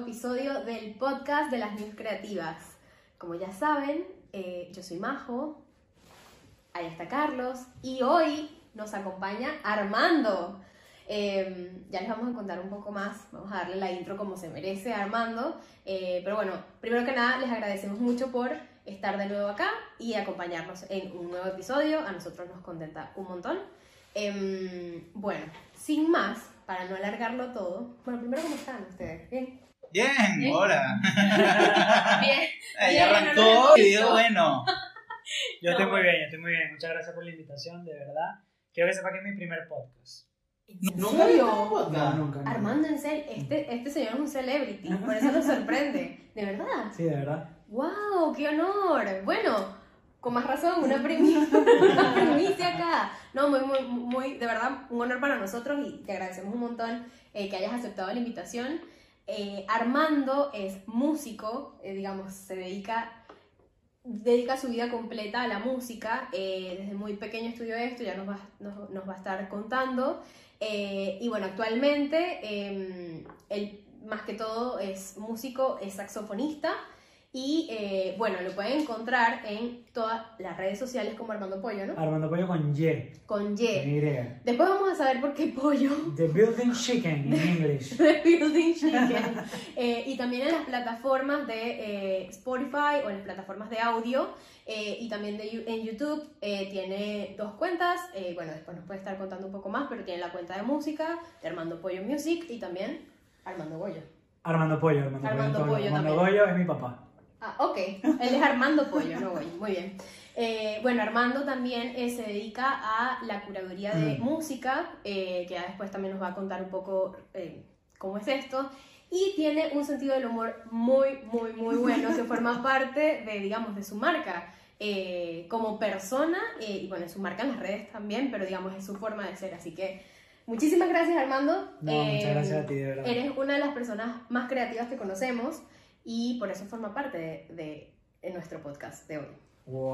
episodio del podcast de las News Creativas. Como ya saben, eh, yo soy Majo, ahí está Carlos y hoy nos acompaña Armando. Eh, ya les vamos a contar un poco más, vamos a darle la intro como se merece a Armando. Eh, pero bueno, primero que nada les agradecemos mucho por estar de nuevo acá y acompañarnos en un nuevo episodio. A nosotros nos contenta un montón. Em, bueno, sin más, para no alargarlo todo. Bueno, primero, ¿cómo están ustedes? ¿Bien? Bien, Bien. hola. Bien. Ahí arrancó y digo, bueno. Yo estoy muy bien, yo estoy muy bien. Muchas gracias por la invitación, de verdad. Quiero que sepa que es mi primer podcast. ¿En Nunca había en podcast. nunca. nunca. Armando, en serio, este, este señor es un celebrity, por eso nos sorprende. ¿De verdad? Sí, de verdad. ¡Wow! ¡Qué honor! Bueno, con más razón, una primicia, una primicia acá. No, muy, muy, muy, de verdad, un honor para nosotros y te agradecemos un montón eh, que hayas aceptado la invitación. Eh, Armando es músico, eh, digamos, se dedica, dedica su vida completa a la música. eh, desde muy pequeño estudió esto, ya nos va, nos, nos va a estar contando. Y bueno, actualmente eh, él más que todo es músico, es saxofonista. Y eh, bueno, lo pueden encontrar en todas las redes sociales como Armando Pollo, ¿no? Armando Pollo con Y. Con Y. Y. Después vamos a saber por qué Pollo. The Building Chicken en English. The Building Chicken. Eh, y también en las plataformas de eh, Spotify o en las plataformas de audio. eh, y también de, en YouTube eh, tiene dos cuentas. eh, bueno, después nos puede estar contando un poco más, pero tiene la cuenta de música de Armando Pollo Music y también Armando Goyo. Armando Pollo, Armando, Armando Pollo. Pollo Armando. Pollo es mi papá. Ah, ok. Él es Armando Pollo, no voy. Muy bien. Eh, bueno, Armando también eh, se dedica a la curaduría de Mm. música, eh, que ya después también nos va a contar un poco eh, cómo es esto. Y tiene un sentido del humor muy, muy, muy bueno, que forma parte de, digamos, de su marca. como persona, y bueno, su marca en las redes también, pero digamos, es su forma de ser. Así que muchísimas gracias, Armando. No, muchas gracias a ti, de verdad. Eres una de las personas más creativas que conocemos y por eso forma parte de, de- de nuestro podcast de hoy. ¡Wow!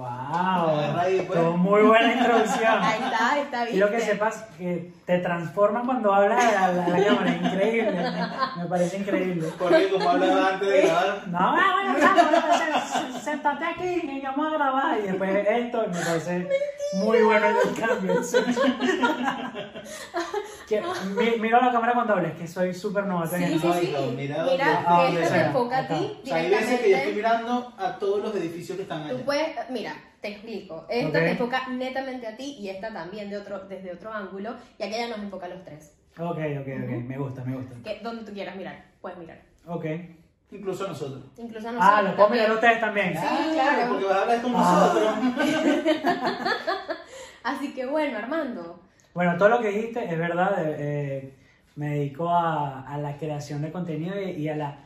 Ahí, pues. Muy buena introducción. Ahí está, está bien. Quiero que sepas que te transforma cuando hablas a la, la cámara. Increíble. Me, me parece increíble. Porque como hablaba antes de grabar, No, ah, bueno, chamo, séntate aquí y vamos a grabar. Y después esto me parece muy bueno el cambio. sí. Que, mi- miro a la cámara cuando hables, que soy súper novato en Sí, esto. sí, sí. Ay, mira, Mira, ah, que esto te enfoca a ti o sea, hay veces que yo estoy mirando a todos los edificios que están Tú allá. puedes, mira, te explico. Esta Ok. te enfoca netamente a ti y esta también de otro, desde otro ángulo y aquella nos enfoca a los tres. Ok, ok, ok. Me gusta, me gusta. Que donde tú quieras mirar, puedes mirar. Ok. Incluso nosotros. Incluso a nosotros. Ah, lo puedo mirar ustedes también. Sí, claro. Porque vas a hablar con Ah. nosotros. Así que bueno, Armando. Bueno, todo lo que dijiste es verdad. eh, me dedico a, a la creación de contenido y, y a la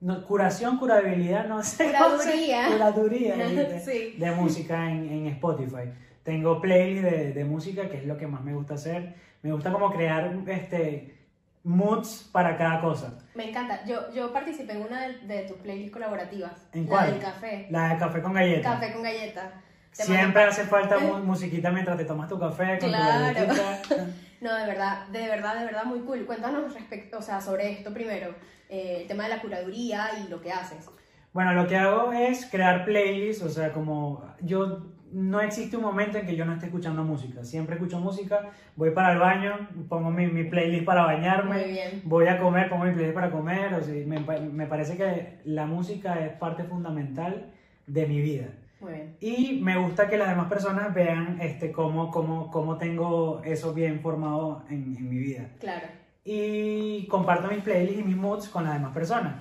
no, curación, curabilidad, no sé. cómo se- Curaduría. Curaduría dijiste, Sí. de música en, en Spotify. Tengo playlists de, de música, que es lo que más me gusta hacer. Me gusta como crear este moods para cada cosa. Me encanta. Yo, yo participé en una de, de tus playlists colaborativas. ¿En la cuál? del café. La de café con galleta. Café con galleta. Siempre hace falta mu- musiquita mientras te tomas tu café con Claro. tu. No, de verdad, de verdad, de verdad, muy cool. Cuéntanos respecto, o sea, sobre esto primero, eh, el tema de la curaduría y lo que haces. Bueno, lo que hago es crear playlists, o sea, como yo no existe un momento en que yo no esté escuchando música. Siempre escucho música, voy para el baño, pongo mi, mi playlist para bañarme, Muy bien. voy a comer, pongo mi playlist para comer. O sea, me, me parece que la música es parte fundamental de mi vida. Muy bien. Y me gusta que las demás personas vean este, cómo, cómo, cómo tengo eso bien formado en, en mi vida Claro. y comparto mis playlists y mis moods con las demás personas.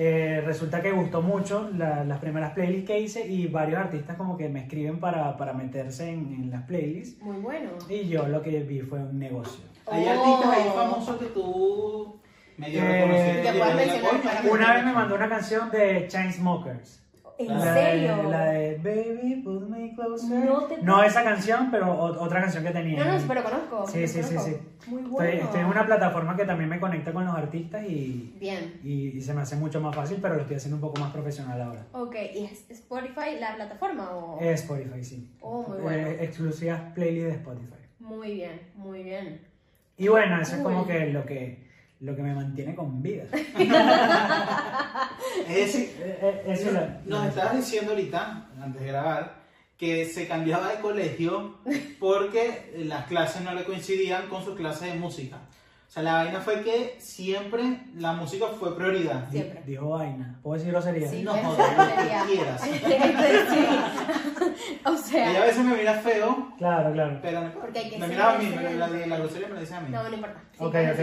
Eh, resulta que gustó mucho la- las primeras playlists que hice y varios artistas como que me escriben para, para meterse en, en las playlists Muy bueno. y yo lo que vi fue un negocio. Hay Oh. artistas ahí famosos que tú medio Eh, Una vez me mandó una canción de Chainsmokers. ¿En La serio? De, la de Baby, Pull Me Closer. No te- No esa canción, pero o- otra canción que tenía. No, no, pero conozco. Sí, sí, sí, conozco. sí. Muy Estoy, bueno. estoy en una plataforma que también me conecta con los artistas y, Bien. y, y se me hace mucho más fácil, pero lo estoy haciendo un poco más profesional ahora. Ok, ¿y es Spotify la plataforma o...? Es Spotify, sí. Oh, muy bueno. Eh, exclusivas playlists de Spotify. Muy bien, muy bien. Y bueno, eso es como que lo que lo que me mantiene con vida. Es decir, Eh, eh, eso es lo- nos estabas diciendo ahorita, antes de grabar, que se cambiaba de colegio porque las clases no le coincidían con sus clases de música. O sea, la vaina fue que siempre la música fue prioridad. Siempre. Dijo vaina. ¿Puedo decir grosería? Sí, No que grosería. quieras. Sí. o Ella a sea, veces me mira feo, Claro, claro. pero no importa. Porque hay que me miraba a mí, la, de la grosería me la dice a mí. no, no importa. Sí, Ok, ok.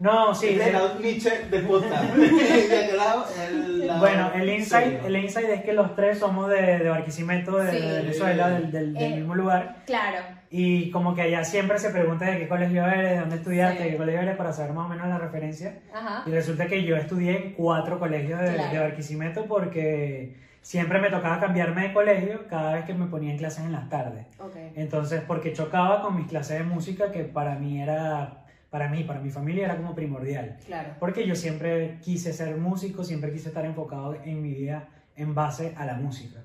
No, sí. La Nietzsche de podcast. de aquel lado, el lado Bueno, el insight, el insight es que los tres somos de, de Barquisimeto, de, Sí. de Venezuela, del, del- del Eh. mismo lugar. Claro. Y como que allá siempre se pregunta de qué colegio eres, de dónde estudiaste, Sí. de qué colegio eres, para saber más o menos la referencia. Ajá. Y resulta que yo estudié en cuatro colegios de, Claro. de Barquisimeto porque siempre me tocaba cambiarme de colegio cada vez que me ponía en clases en las tardes. Ok. Entonces, porque chocaba con mis clases de música, que para mí era, para mí, para mi familia era como primordial. Claro. Porque yo siempre quise ser músico, siempre quise estar enfocado en mi vida en base a la música.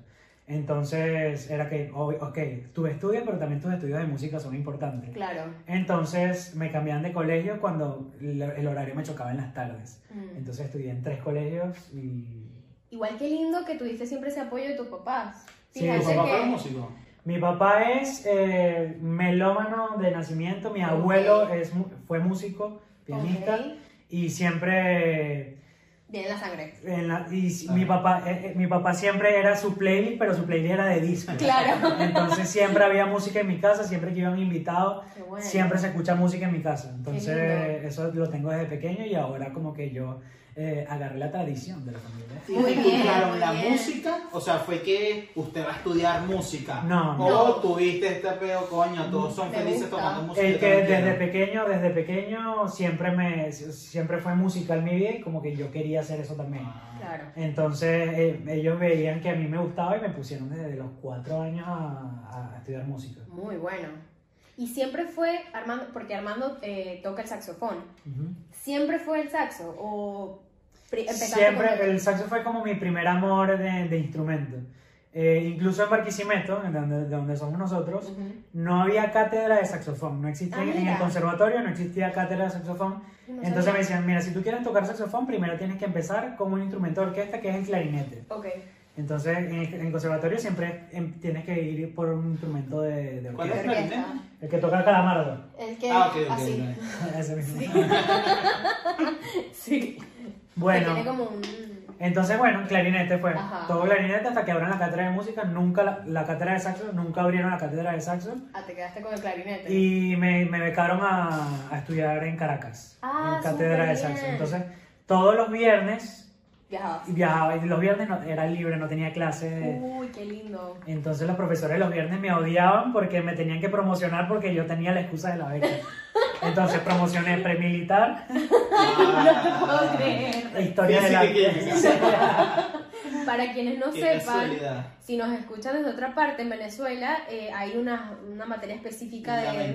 Entonces era que, oh, ok, tus estudios, pero también tus estudios de música son importantes. Claro. Entonces me cambiaban de colegio cuando el horario me chocaba en las tardes. Mm. Entonces estudié en tres colegios y Igual que lindo que tuviste siempre ese apoyo de tus papás. Sí, ¿Tu papá que... músico? Mi papá es eh, melómano de nacimiento, mi abuelo es, mu- fue músico, pianista y siempre Viene la sangre. En la- y mi papá eh, eh, mi papá siempre era su playlist, pero su playlist era de disco. Claro. Entonces siempre había música en mi casa, siempre que iban invitados, bueno. siempre se escucha música en mi casa. Entonces eso lo tengo desde pequeño y ahora como que yo eh, agarré la tradición de la familia. ¿Y Muy bien, la bien. música? O sea, ¿fue que usted va a estudiar música? No, O no. tuviste este peo, coño, todos son felices gusta. tocando música. Es que desde quiero. pequeño, desde pequeño siempre me siempre fue musical mi vida y como que yo quería hacer eso también. Ah. Claro. Entonces eh, ellos veían que a mí me gustaba y me pusieron desde los cuatro años a, a estudiar música. Muy bueno. Y siempre fue Armando, porque Armando eh, toca el saxofón. ¿Siempre fue el saxo? ¿O Siempre, el saxo fue como mi primer amor de, de instrumento. Eh, incluso en Barquisimeto, en donde, de donde somos nosotros, Ujú. no había cátedra de saxofón. No existía Ah, en el conservatorio, no existía cátedra de saxofón. No Entonces sabía. me decían, mira, si tú quieres tocar saxofón, primero tienes que empezar con un instrumento de orquesta que es el clarinete. Ok. Entonces en el, en el conservatorio siempre em, tienes que ir por un instrumento de, de ¿Cuál es orquesta. el Orquesta. clarinete? El que toca calamardo. El que Ah, ok, ok. así. Ese mismo. Sí. Bueno. Que tiene como un... Entonces, bueno, clarinete fue. Ajá. Todo clarinete hasta que abran la cátedra de música. Nunca la, la cátedra de saxo, nunca abrieron la cátedra de saxo. Ah, te quedaste con el clarinete. Y me, me becaron a, a estudiar en Caracas, Ah, en cátedra de saxo. Entonces, todos los viernes Viajabas. viajaba y los viernes no, era libre, no tenía clase. Uy, qué lindo. Entonces los profesores los viernes me odiaban porque me tenían que promocionar porque yo tenía la excusa de la beca. Entonces promocioné premilitar, No puedo creer. historia de la. Para quienes no sepan, casualidad. si nos escuchan desde otra parte, en Venezuela eh, hay una, una materia específica de,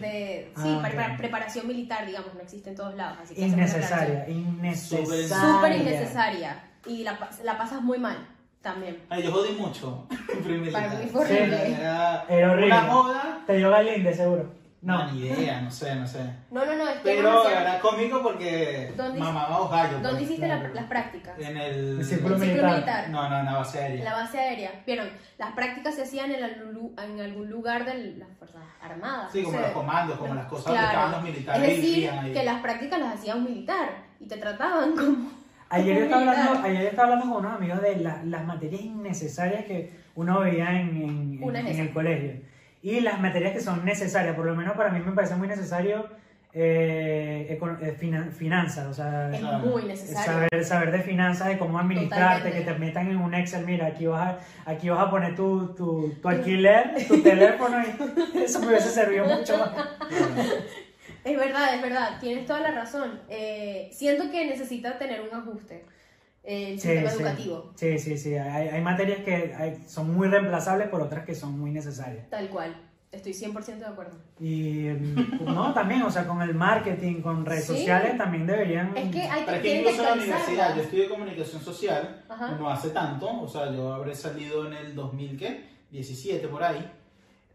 de Ah, sí, ok. para, para preparación militar, digamos, no existe en todos lados. Así que Innecesaria, innecesaria. Súper innecesaria. Y la, la pasas muy mal también. Ay, yo jodí mucho. Para mí fue horrible. Era Era horrible. una joda. Te dio Galinde, seguro. No, ni idea, no sé, no sé. No, no, no, es que Pero demasiado- era cómico porque ¿Dónde- mamábamos gallo. ¿Dónde pues. hiciste la- Claro. las prácticas? En el... El círculo militar. militar. No, no, en la base aérea. La base aérea. Vieron, las prácticas se hacían en, algún lu- en algún lugar de las Fuerzas Armadas. Sí, como sé. los comandos, como las cosas donde Claro. estaban los militares. Es y decir, vivían ahí. que las prácticas las hacía un militar y te trataban como. Ayer yo, estaba hablando, ayer yo estaba hablando con unos amigos de la- las materias innecesarias que uno veía en, en- Una es en esa. el colegio. Y las materias que son necesarias, por lo menos para mí me parece muy necesario eh, eh, finan- finanzas, o sea, Es Claro. muy necesario. saber, saber de finanzas, de cómo administrarte, Totalmente. que te metan en un Excel, mira, aquí vas a, aquí vas a poner tu, tu, tu alquiler, tu teléfono, y eso me hubiese servido mucho más. Es verdad, es verdad, tienes toda la razón. Eh, siento que necesita tener un ajuste el Sí, sistema sí. educativo, Sí, sí, sí. Hay, hay materias que hay- son muy reemplazables por otras que son muy necesarias. tal cual. Estoy 100% de acuerdo. Y mm, no, también, o sea, con el marketing, con redes Sí. sociales también deberían... Es que hay Pero que, es que tienen que incluso en la universidad, yo estudié comunicación social, Ajá. no hace tanto, o sea, yo habré salido en el 2017 por ahí,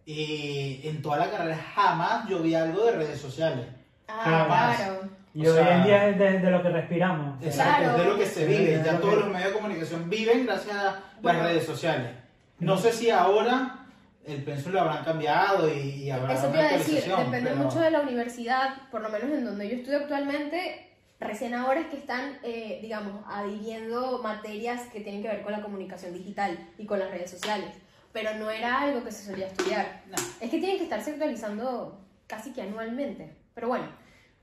y en toda la carrera jamás yo vi algo de redes sociales. Ah, jamás. claro. Y O hoy sea, en día es de, de lo que respiramos. Exacto, Claro. es de lo que se vive. Ya todos los medios de comunicación viven gracias a las Bueno. redes sociales. No sé si ahora el pensum lo habrán cambiado y, y habrá Eso te iba a decir, depende pero- mucho de la universidad, por lo menos en donde yo estudio actualmente, recién ahora es que están, eh, digamos, adhiriendo materias que tienen que ver con la comunicación digital y con las redes sociales, pero no era algo que se solía estudiar. No. Es que tienen que estarse actualizando casi que anualmente, pero bueno.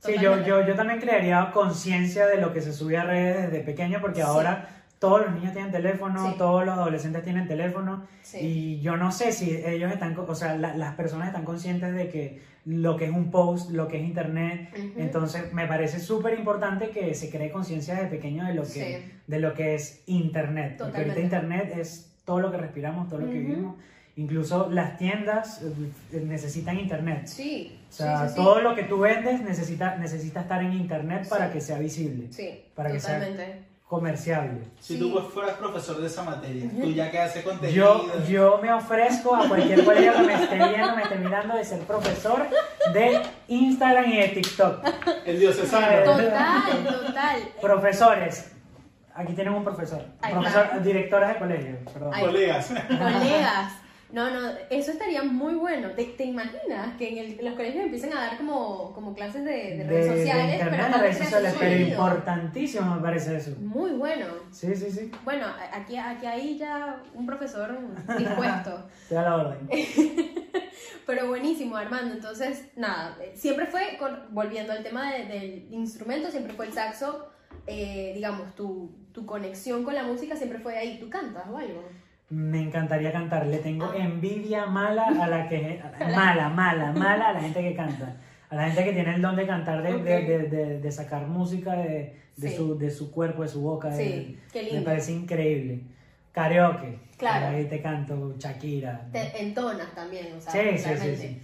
Sí, yo, yo, yo también crearía conciencia de lo que se sube a redes desde pequeño, porque Sí. ahora todos los niños tienen teléfono, Sí. todos los adolescentes tienen teléfono, Sí. y yo no sé si ellos están, o sea, la- las personas están conscientes de que lo que es un post, lo que es internet, entonces me parece súper importante que se cree conciencia desde pequeño de lo que, Sí. de lo que es internet, porque ahorita internet es todo lo que respiramos, todo lo que vivimos, incluso las tiendas eh, necesitan internet. Sí, O sea, sí, sí, sí. todo lo que tú vendes necesita, necesita estar en internet para Sí. que sea visible, Sí, para que sea- totalmente. comerciable. Si Sí. tú pues fueras profesor de esa materia, tú ya que haces contenido. Yo, yo me ofrezco a cualquier colega que me esté viendo, me esté mirando, de ser profesor de Instagram y de TikTok. El diocesano. Total, total. Profesores, aquí tienen un profesor. Ahí Profesor, está. directores de colegio, perdón. Ahí. Colegas. Colegas. No, no, eso estaría muy bueno. ¿Te, te imaginas que en el- los colegios empiecen a dar como, como clases de, de De, redes de sociales? internet, pero de más redes sociales, pero importantísimo me parece eso. Muy bueno. Sí, sí, sí, Bueno, aquí, aquí hay ya un profesor dispuesto. te da la orden. Pero buenísimo, Armando. Entonces, nada, eh, siempre fue, con- volviendo al tema de- del instrumento, siempre fue el saxo, eh, digamos, tu, tu conexión con la música siempre fue ahí. ¿Tú cantas o algo? Me encantaría cantar. Le tengo Ah. envidia mala a la que. Mala, mala, mala a la gente que canta. A la gente que tiene el don de cantar, de, de, de, de- de sacar música de, Sí. su, de su cuerpo, de su boca. Sí, qué Me lindo. parece increíble. Karaoke. Claro. Ahí te canto Shakira. Te entonas también, o sea, Sí, sí, sí.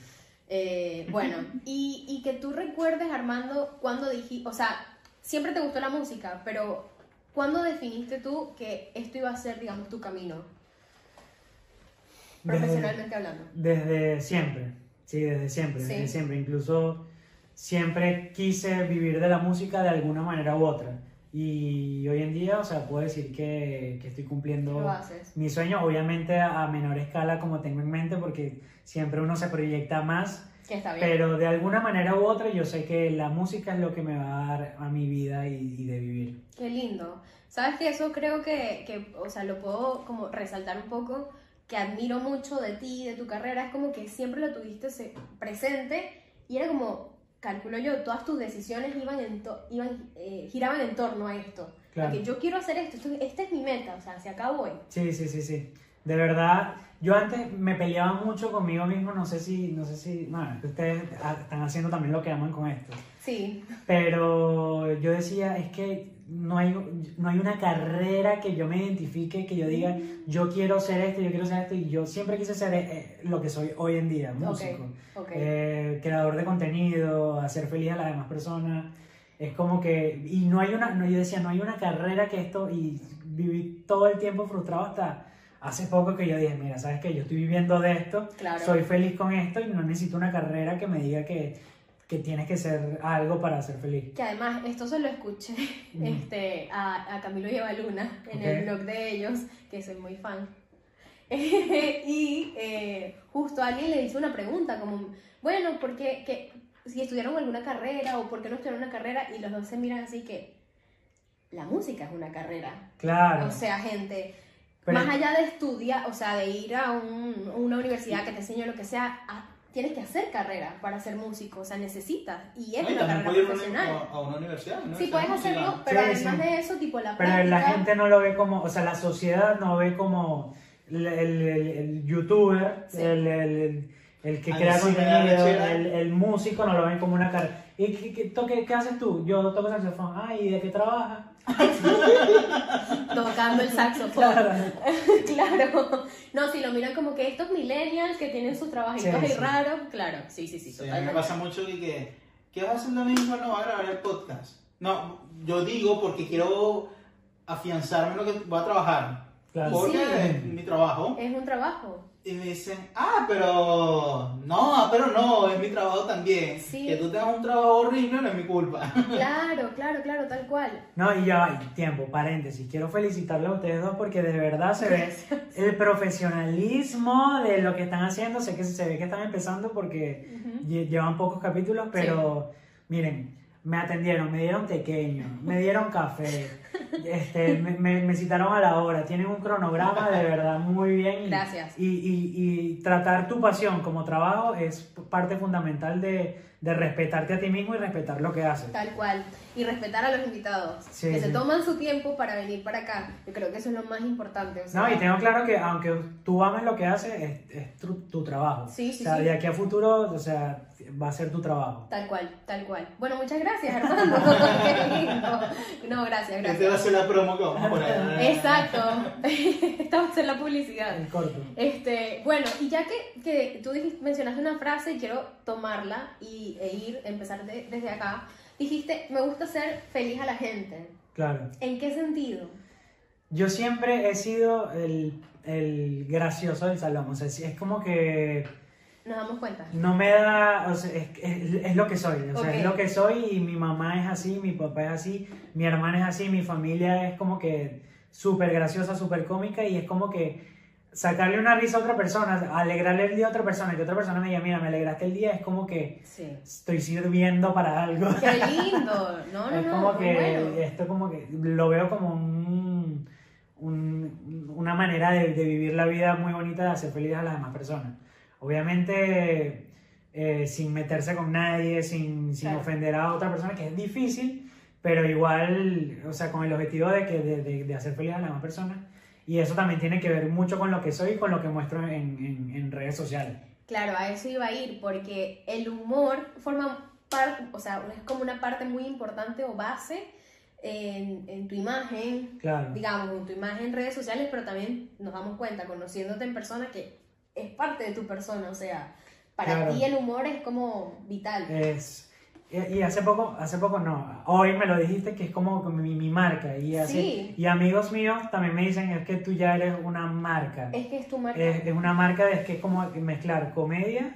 Eh, bueno, y, y que tú recuerdes, Armando, cuando dijiste, o sea, siempre te gustó la música, pero ¿cuándo definiste tú que esto iba a ser, digamos, tu camino? Desde- Profesionalmente hablando. Desde siempre, sí, desde siempre, Sí. desde siempre. Incluso siempre quise vivir de la música de alguna manera u otra. Y hoy en día, o sea, puedo decir que, que estoy cumpliendo mi sueño, obviamente a, a menor escala como tengo en mente, porque siempre uno se proyecta más, Que está bien. pero de alguna manera u otra yo sé que la música es lo que me va a dar a mi vida y, y de vivir. Qué lindo. ¿Sabes que Eso creo que, que, o sea, lo puedo como resaltar un poco, que admiro mucho de ti, de tu carrera, es como que siempre lo tuviste se- presente y era como, calculo yo, todas tus decisiones iban, en to- iban eh, giraban en torno a esto. Claro. Porque yo quiero hacer esto, esto- esta es mi meta, o sea, hacia acá voy. Sí, sí, sí, sí. De verdad, yo antes me peleaba mucho conmigo mismo, no sé si, no sé si, bueno, ustedes están haciendo también lo que aman con esto. Sí, Pero yo decía, es que no hay, no hay una carrera que yo me identifique, que yo diga, yo quiero ser esto, yo quiero ser esto, y yo siempre quise ser eh, lo que soy hoy en día, músico. Eh, creador de contenido, hacer feliz a las demás personas. Es como que, y no hay una, no, yo decía, no hay una carrera que esto, y viví todo el tiempo frustrado hasta hace poco que yo dije, mira, ¿sabes qué? Yo estoy viviendo de esto, Claro. soy feliz con esto y no necesito una carrera que me diga que, que tienes que ser algo para ser feliz. Que además, esto se lo escuché Mm. este, a, a Camilo y Luna en el blog de ellos, que soy muy fan. y eh, justo alguien le hizo una pregunta como, bueno, ¿por qué que, si estudiaron alguna carrera o por qué no estudiaron una carrera? Y los dos se miran así que la música es una carrera. Claro. O sea, gente, Pero- más allá de estudiar, o sea, de ir a un- una universidad que te enseñe lo que sea, a- tienes que hacer carrera para ser músico, o sea, necesitas. Y es No, y una carrera puede ir a profesional. una- a una universidad. una Sí, puedes hacerlo, pero Sí, además sí. de eso, tipo la Pero práctica. la gente no lo ve como, o sea, la sociedad no ve como el, el- el- el youtuber, Sí. el, el- el que A crea contenido, el músico no lo ven como una carrera. ¿Y qué, qué, toque- qué haces tú? Yo toco saxofón. Ah, ¿y de qué trabajas? tocando el saxofón. Claro. claro. No, si lo miran como que estos millennials que tienen sus trabajitos Sí, ahí sí. raros, claro, sí, sí, sí, Sí, a mí me pasa mucho que, que ¿qué vas a hacer lo mismo? No, voy a grabar el podcast. No, yo digo porque quiero afianzarme en lo que voy a trabajar. Claro. Porque Sí. es mi trabajo. Es un trabajo. Y me dicen, ah, pero no, pero no, es mi trabajo también. Sí. Que tú tengas un trabajo horrible no es mi culpa. Claro, claro, claro, tal cual. No, y ya, tiempo, paréntesis. Quiero felicitarle a ustedes dos porque de verdad se ve el profesionalismo de lo que están haciendo. Sé que se ve que están empezando porque llevan pocos capítulos, pero miren, me atendieron, me dieron pequeño, me dieron café, este, me, me- me citaron a la hora, tienen un cronograma de verdad muy bien. y- Gracias. Y, y- y tratar tu pasión como trabajo es parte fundamental de, de respetarte a ti mismo y respetar lo que haces. Tal cual. Y respetar a los invitados. Sí, que sí. se toman su tiempo para venir para acá. Yo creo que eso es lo más importante. o sea, No, y tengo claro que aunque tú ames lo que haces, es, es tu, tu trabajo. Sí, sí, o sea, sí. de aquí a futuro, o sea, va a ser tu trabajo. Tal cual, tal cual. Bueno, muchas gracias, Armando. No, gracias, Esta va a ser la promo que vamos a poner. Exacto. Esta va a ser la publicidad. El corto. Este, bueno, y ya que, que tú dijiste, mencionaste una frase, quiero tomarla y, e ir, empezar de- desde acá. Dijiste, me gusta ser feliz a la gente. Claro. ¿En qué sentido? Yo siempre he sido el, el gracioso del salón. O sea, es como que Nos damos cuenta. no me da. O sea, es, es- es lo que soy. O sea, es lo que soy y mi mamá es así, mi papá es así, mi hermana es así, mi familia es como que súper graciosa, súper cómica y es como que sacarle una risa a otra persona, alegrarle el día a otra persona y que otra persona me diga, mira, me alegraste el día, es como que Sí. estoy sirviendo para algo. Qué lindo. No, no, es como que bueno. esto como que lo veo como un- un- una manera de, de vivir la vida muy bonita de hacer feliz a las demás personas obviamente eh, sin meterse con nadie sin, sin Claro. ofender a otra persona que es difícil pero igual o sea con el objetivo de que de, de- de hacer feliz a las demás personas y eso también tiene que ver mucho con lo que soy y con lo que muestro en, en- en redes sociales. Claro, a eso iba a ir, porque el humor forma parte, o sea, es como una parte muy importante o base en, en tu imagen, claro. digamos, en tu imagen en redes sociales, pero también nos damos cuenta, conociéndote en persona, que es parte de tu persona, o sea, para Claro. ti el humor es como vital. Es, y y hace poco, hace poco no, hoy me lo dijiste que es como mi, mi marca y así, Sí. y amigos míos también me dicen es que tú ya eres una marca, es que es tu marca es, es una marca de es que es como mezclar comedia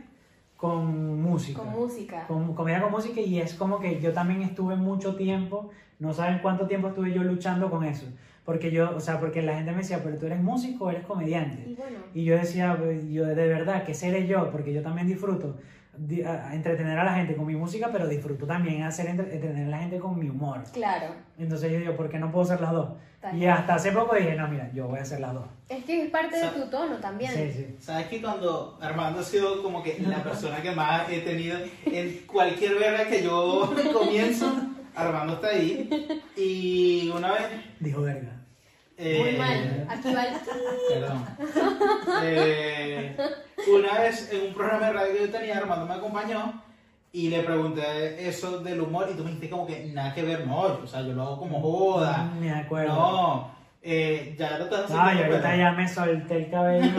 con música, con música. con comedia con música y es como que yo también estuve mucho tiempo, no saben cuánto tiempo estuve yo luchando con eso, porque yo, o sea, porque la gente me decía, pero tú eres músico o eres comediante. Y bueno, Y yo decía, pues, yo de verdad, ¿qué seré yo? Porque yo también disfruto di- a- entretener a la gente con mi música, pero disfruto también hacer entre- entretener a la gente con mi humor. claro. Entonces yo digo, ¿por qué no puedo hacer las dos? Tal Y hasta hace poco dije, no, mira, yo voy a hacer las dos. Es que es parte de tu tono también. Sí, sí. ¿Sabes que cuando Armando ha sido como que la persona que más he tenido en cualquier verga que yo comienzo, Armando está ahí. Y una vez. Dijo verga. Eh, Muy mal. Aquí va el... Perdón. Eh, una vez en un programa de radio que yo tenía, Armando me acompañó y le pregunté eso del humor y tú me dijiste como que nada que ver, no, o sea, yo lo hago como joda. Me acuerdo. No, eh, ya lo estás No, y haciendo, ahorita ya me solté el cabello.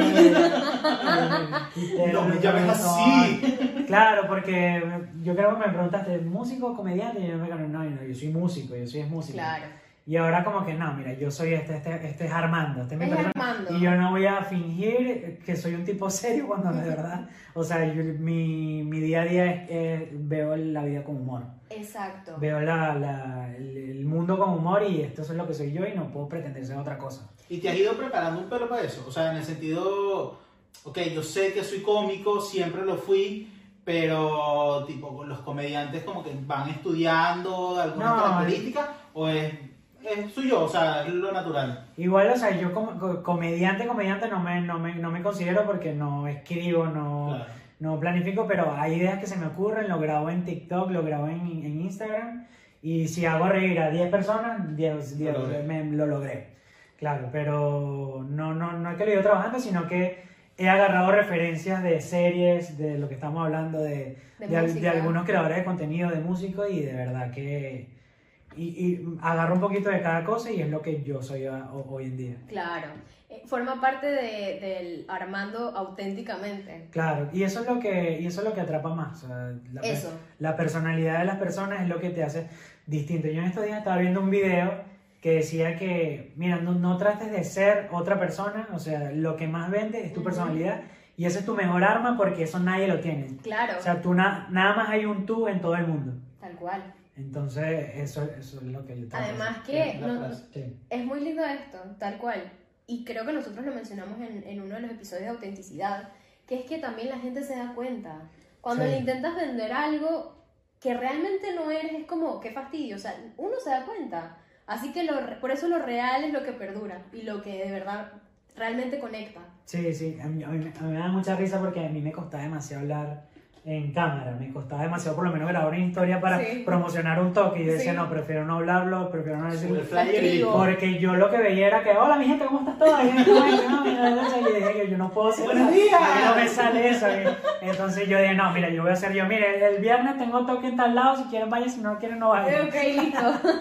No me llames así. Claro, porque yo creo que me preguntaste, ¿músico o comediante? Y yo me digo, no, no, yo soy músico, yo soy músico. Claro. Y ahora como que no, mira, yo soy este, este, este es Armando, este es mi Es persona. Armando. Y yo no voy a fingir que soy un tipo serio cuando de verdad, o sea, yo- mi, mi día a día es, es- veo la vida con humor. Exacto. Veo la, la- el, el mundo con humor y esto es lo que soy yo y no puedo pretender ser otra cosa. ¿Y te has ido preparando un pelo para eso? O sea, en el sentido, ok, yo sé que soy cómico, siempre lo fui, pero tipo, los comediantes como que van estudiando algunas No, características o es, es soy yo, o sea, es lo natural. Igual, o sea, yo como co- comediante, comediante no me, no me, no me considero porque no escribo, no, Claro. no planifico, pero hay ideas que se me ocurren, lo grabo en TikTok, lo grabo en, en Instagram y si hago reír a 10 personas, 10, 10, Lo logré. me- lo logré. Claro, pero no, no, no es que lo he ido trabajando, sino que he agarrado referencias de series, de lo que estamos hablando, de, De de, de algunos creadores de contenido, de músicos y de verdad que... Y, y agarro un poquito de cada cosa y es lo que yo soy a- ho- hoy en día. Claro. Eh, Forma parte de- del Armando auténticamente. Claro, y eso es lo que, y eso es lo que atrapa más. o sea, la, Eso. la personalidad de las personas es lo que te hace distinto. Yo en estos días estaba viendo un video que decía que, mira, no, no trates de ser otra persona, o sea, lo que más vende es tu personalidad y ese es tu mejor arma porque eso nadie lo tiene. Claro, O sea, tú na- nada más hay un tú en todo el mundo. tal cual. Entonces, eso, eso es lo que yo de Además que La no-. Sí. es muy lindo esto, tal cual. Y creo que nosotros lo mencionamos en, en uno de los episodios de autenticidad, que es que también la gente se da cuenta. Cuando Sí. le intentas vender algo que realmente no eres, es como, qué fastidio. O sea, uno se da cuenta. Así que lo, por eso lo real es lo que perdura y lo que de verdad realmente conecta. Sí, sí, a mí, a mí- a mí me da mucha risa porque a mí me costaba demasiado hablar en cámara, me costaba demasiado por lo menos grabar una historia para Sí. promocionar un toque y yo decía, Sí. no, prefiero no hablarlo, prefiero no decirlo. Porque yo lo que veía era que, hola mi gente, ¿cómo estás todos? Y yo, "Ay, no, mira, no sé", y yo dije que yo no puedo hacer Buenos eso, días. no me sale eso. y- Entonces yo dije, no, mira, yo voy a hacer yo, mire, el viernes tengo toque en tal lado, si quieren vayan, si no quieren no vayan. Ok, listo.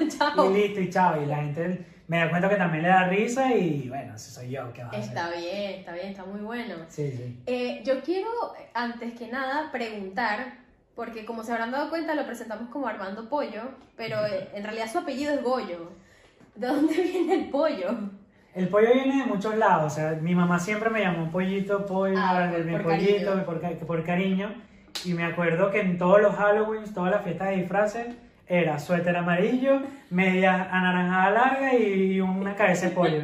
Chao. Y listo, y chao. Y la gente me da cuenta que también le da risa y bueno, ese soy yo, ¿qué vas a hacer? Está bien, está bien, está muy bueno. Sí, sí. Eh, yo quiero, antes que nada, preguntar, porque como se habrán dado cuenta, lo presentamos como Armando Pollo, pero eh, en realidad su apellido es Goyo. ¿De dónde viene el pollo? El pollo viene de muchos lados, o sea, mi mamá siempre me llamó pollito, pollo, Ah, mi por pollito, cariño. por, por cariño. Y me acuerdo que en todos los Halloween, todas las fiestas de disfraces, era suéter amarillo, media anaranjada larga y una cabeza de pollo.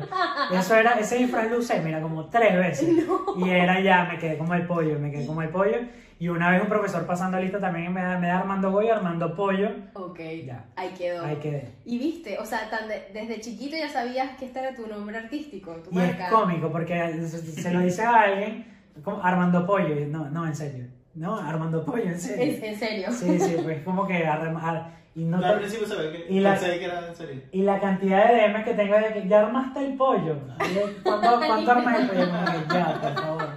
Eso era, ese disfraz lo usé, mira, como tres veces. Y era ya, me quedé como el pollo, me quedé como el pollo. Y una vez un profesor pasando lista también me da, me da Armando Goyo, Armando Pollo. Ok, Ya. ahí quedó. Ahí quedé. Y viste, o sea, tan de- desde chiquito ya sabías que este era tu nombre artístico, tu Y es marca. cómico porque se, se lo dice a alguien, como Armando Pollo, y no, no, en serio. No, Armando Pollo, en serio. ¿En, en serio? Sí, sí, pues como que arrem- ar- y no Yo al te- principio sabía que, y la- que era en serio. y la cantidad de DM que tengo de que ya armaste el pollo. ¿Cuánto, cuánto armas el pollo? Ya, por favor.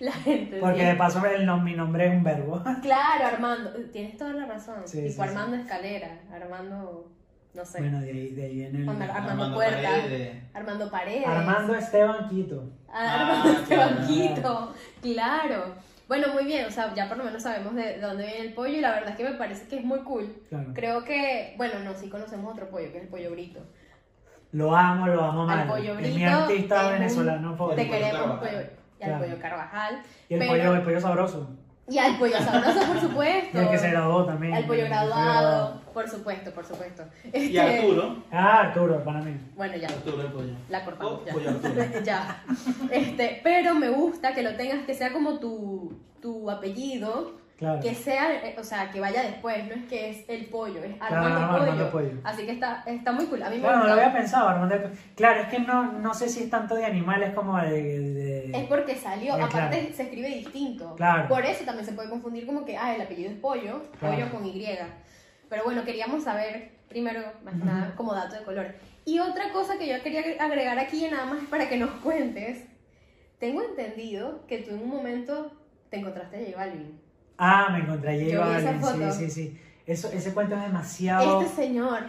La gente. Porque sí. de paso el nom- mi nombre es un verbo. Claro, Armando. Tienes toda la razón. Sí, tipo sí, sí. Armando Escalera, Armando. No sé. Bueno, de ahí, de ahí viene el... Armando, Armando Armando Puerta. Paredes. Armando Paredes. Armando Esteban Quito. Ah, Armando Ah, este claro. banquito. Claro. Bueno, muy bien. O sea, ya por lo menos sabemos de, de dónde viene el pollo y la verdad es que me parece que es muy cool. Claro. Creo que, bueno, no, sí conocemos otro pollo, que es el pollo brito. Lo amo, lo amo Al mal. pollo Es brito. mi artista un- venezolano El favorito. Te pollo queremos, Carvajal. pollo. Y al Claro. pollo Carvajal. Y el pero- pollo, el pollo sabroso. Y al pollo sabroso, por supuesto. Y el que se graduó también. Al pollo graduado, por supuesto, por supuesto. Y Este, Arturo. Ah, Arturo, para mí. Bueno, ya. Arturo el pollo. La cortamos Oh, ya. pollo Arturo. ya. Este, pero me gusta que lo tengas, que sea como tu, tu apellido, Claro. que sea, eh, o sea, que vaya después, no es que es el pollo, es Armando Pollo. Armando Pollo. Así que está, está muy cool. A mí me Claro, no gusta. lo había pensado, Armando. Claro, es que no, no sé si es tanto de animales como de... de- Es porque salió, Eh, aparte claro. se escribe distinto. Claro. Por eso también se puede confundir como que, ah, el apellido es pollo, pollo con Y. Pero bueno, queríamos saber, primero, más nada, como dato de color. Y otra cosa que yo quería agregar aquí, nada más para que nos cuentes. Tengo entendido que tú en un momento te encontraste a J Balvin. Ah, me encontré a J Yo vi esa Balvin, foto. sí, sí, sí. Eso, ese cuento es demasiado... Este señor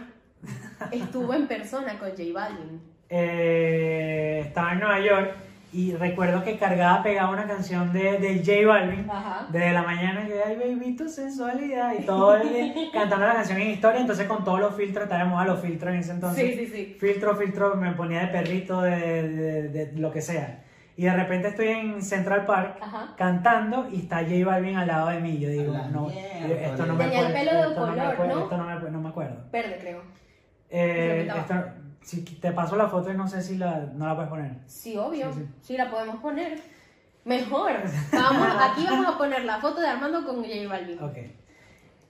estuvo en persona con J Balvin. Eh, estaba en Nueva York y recuerdo que cargaba, pegaba una canción de, de J Balvin. Ajá. Desde la mañana que, ay, baby, tu sensualidad. Y todo el día cantando la canción en historia. Entonces, con todos los filtros, estábamos a los filtros en ese entonces. Sí, sí, sí. filtro, filtro, me ponía de perrito, de, de- de lo que sea. Y de repente estoy en Central Park Ajá. cantando y está J Balvin al lado de mí. Yo digo, no, mierda, esto no me Tenía el pelo de esto no me color, ¿no? esto no me, no me acuerdo. Verde, creo. Eh, esto- si te paso la foto y no sé si la, no la puedes poner. Sí, obvio. Sí, Sí, sí. la podemos poner. Mejor. Vamos, aquí vamos a poner la foto de Armando con J Balvin. Ok.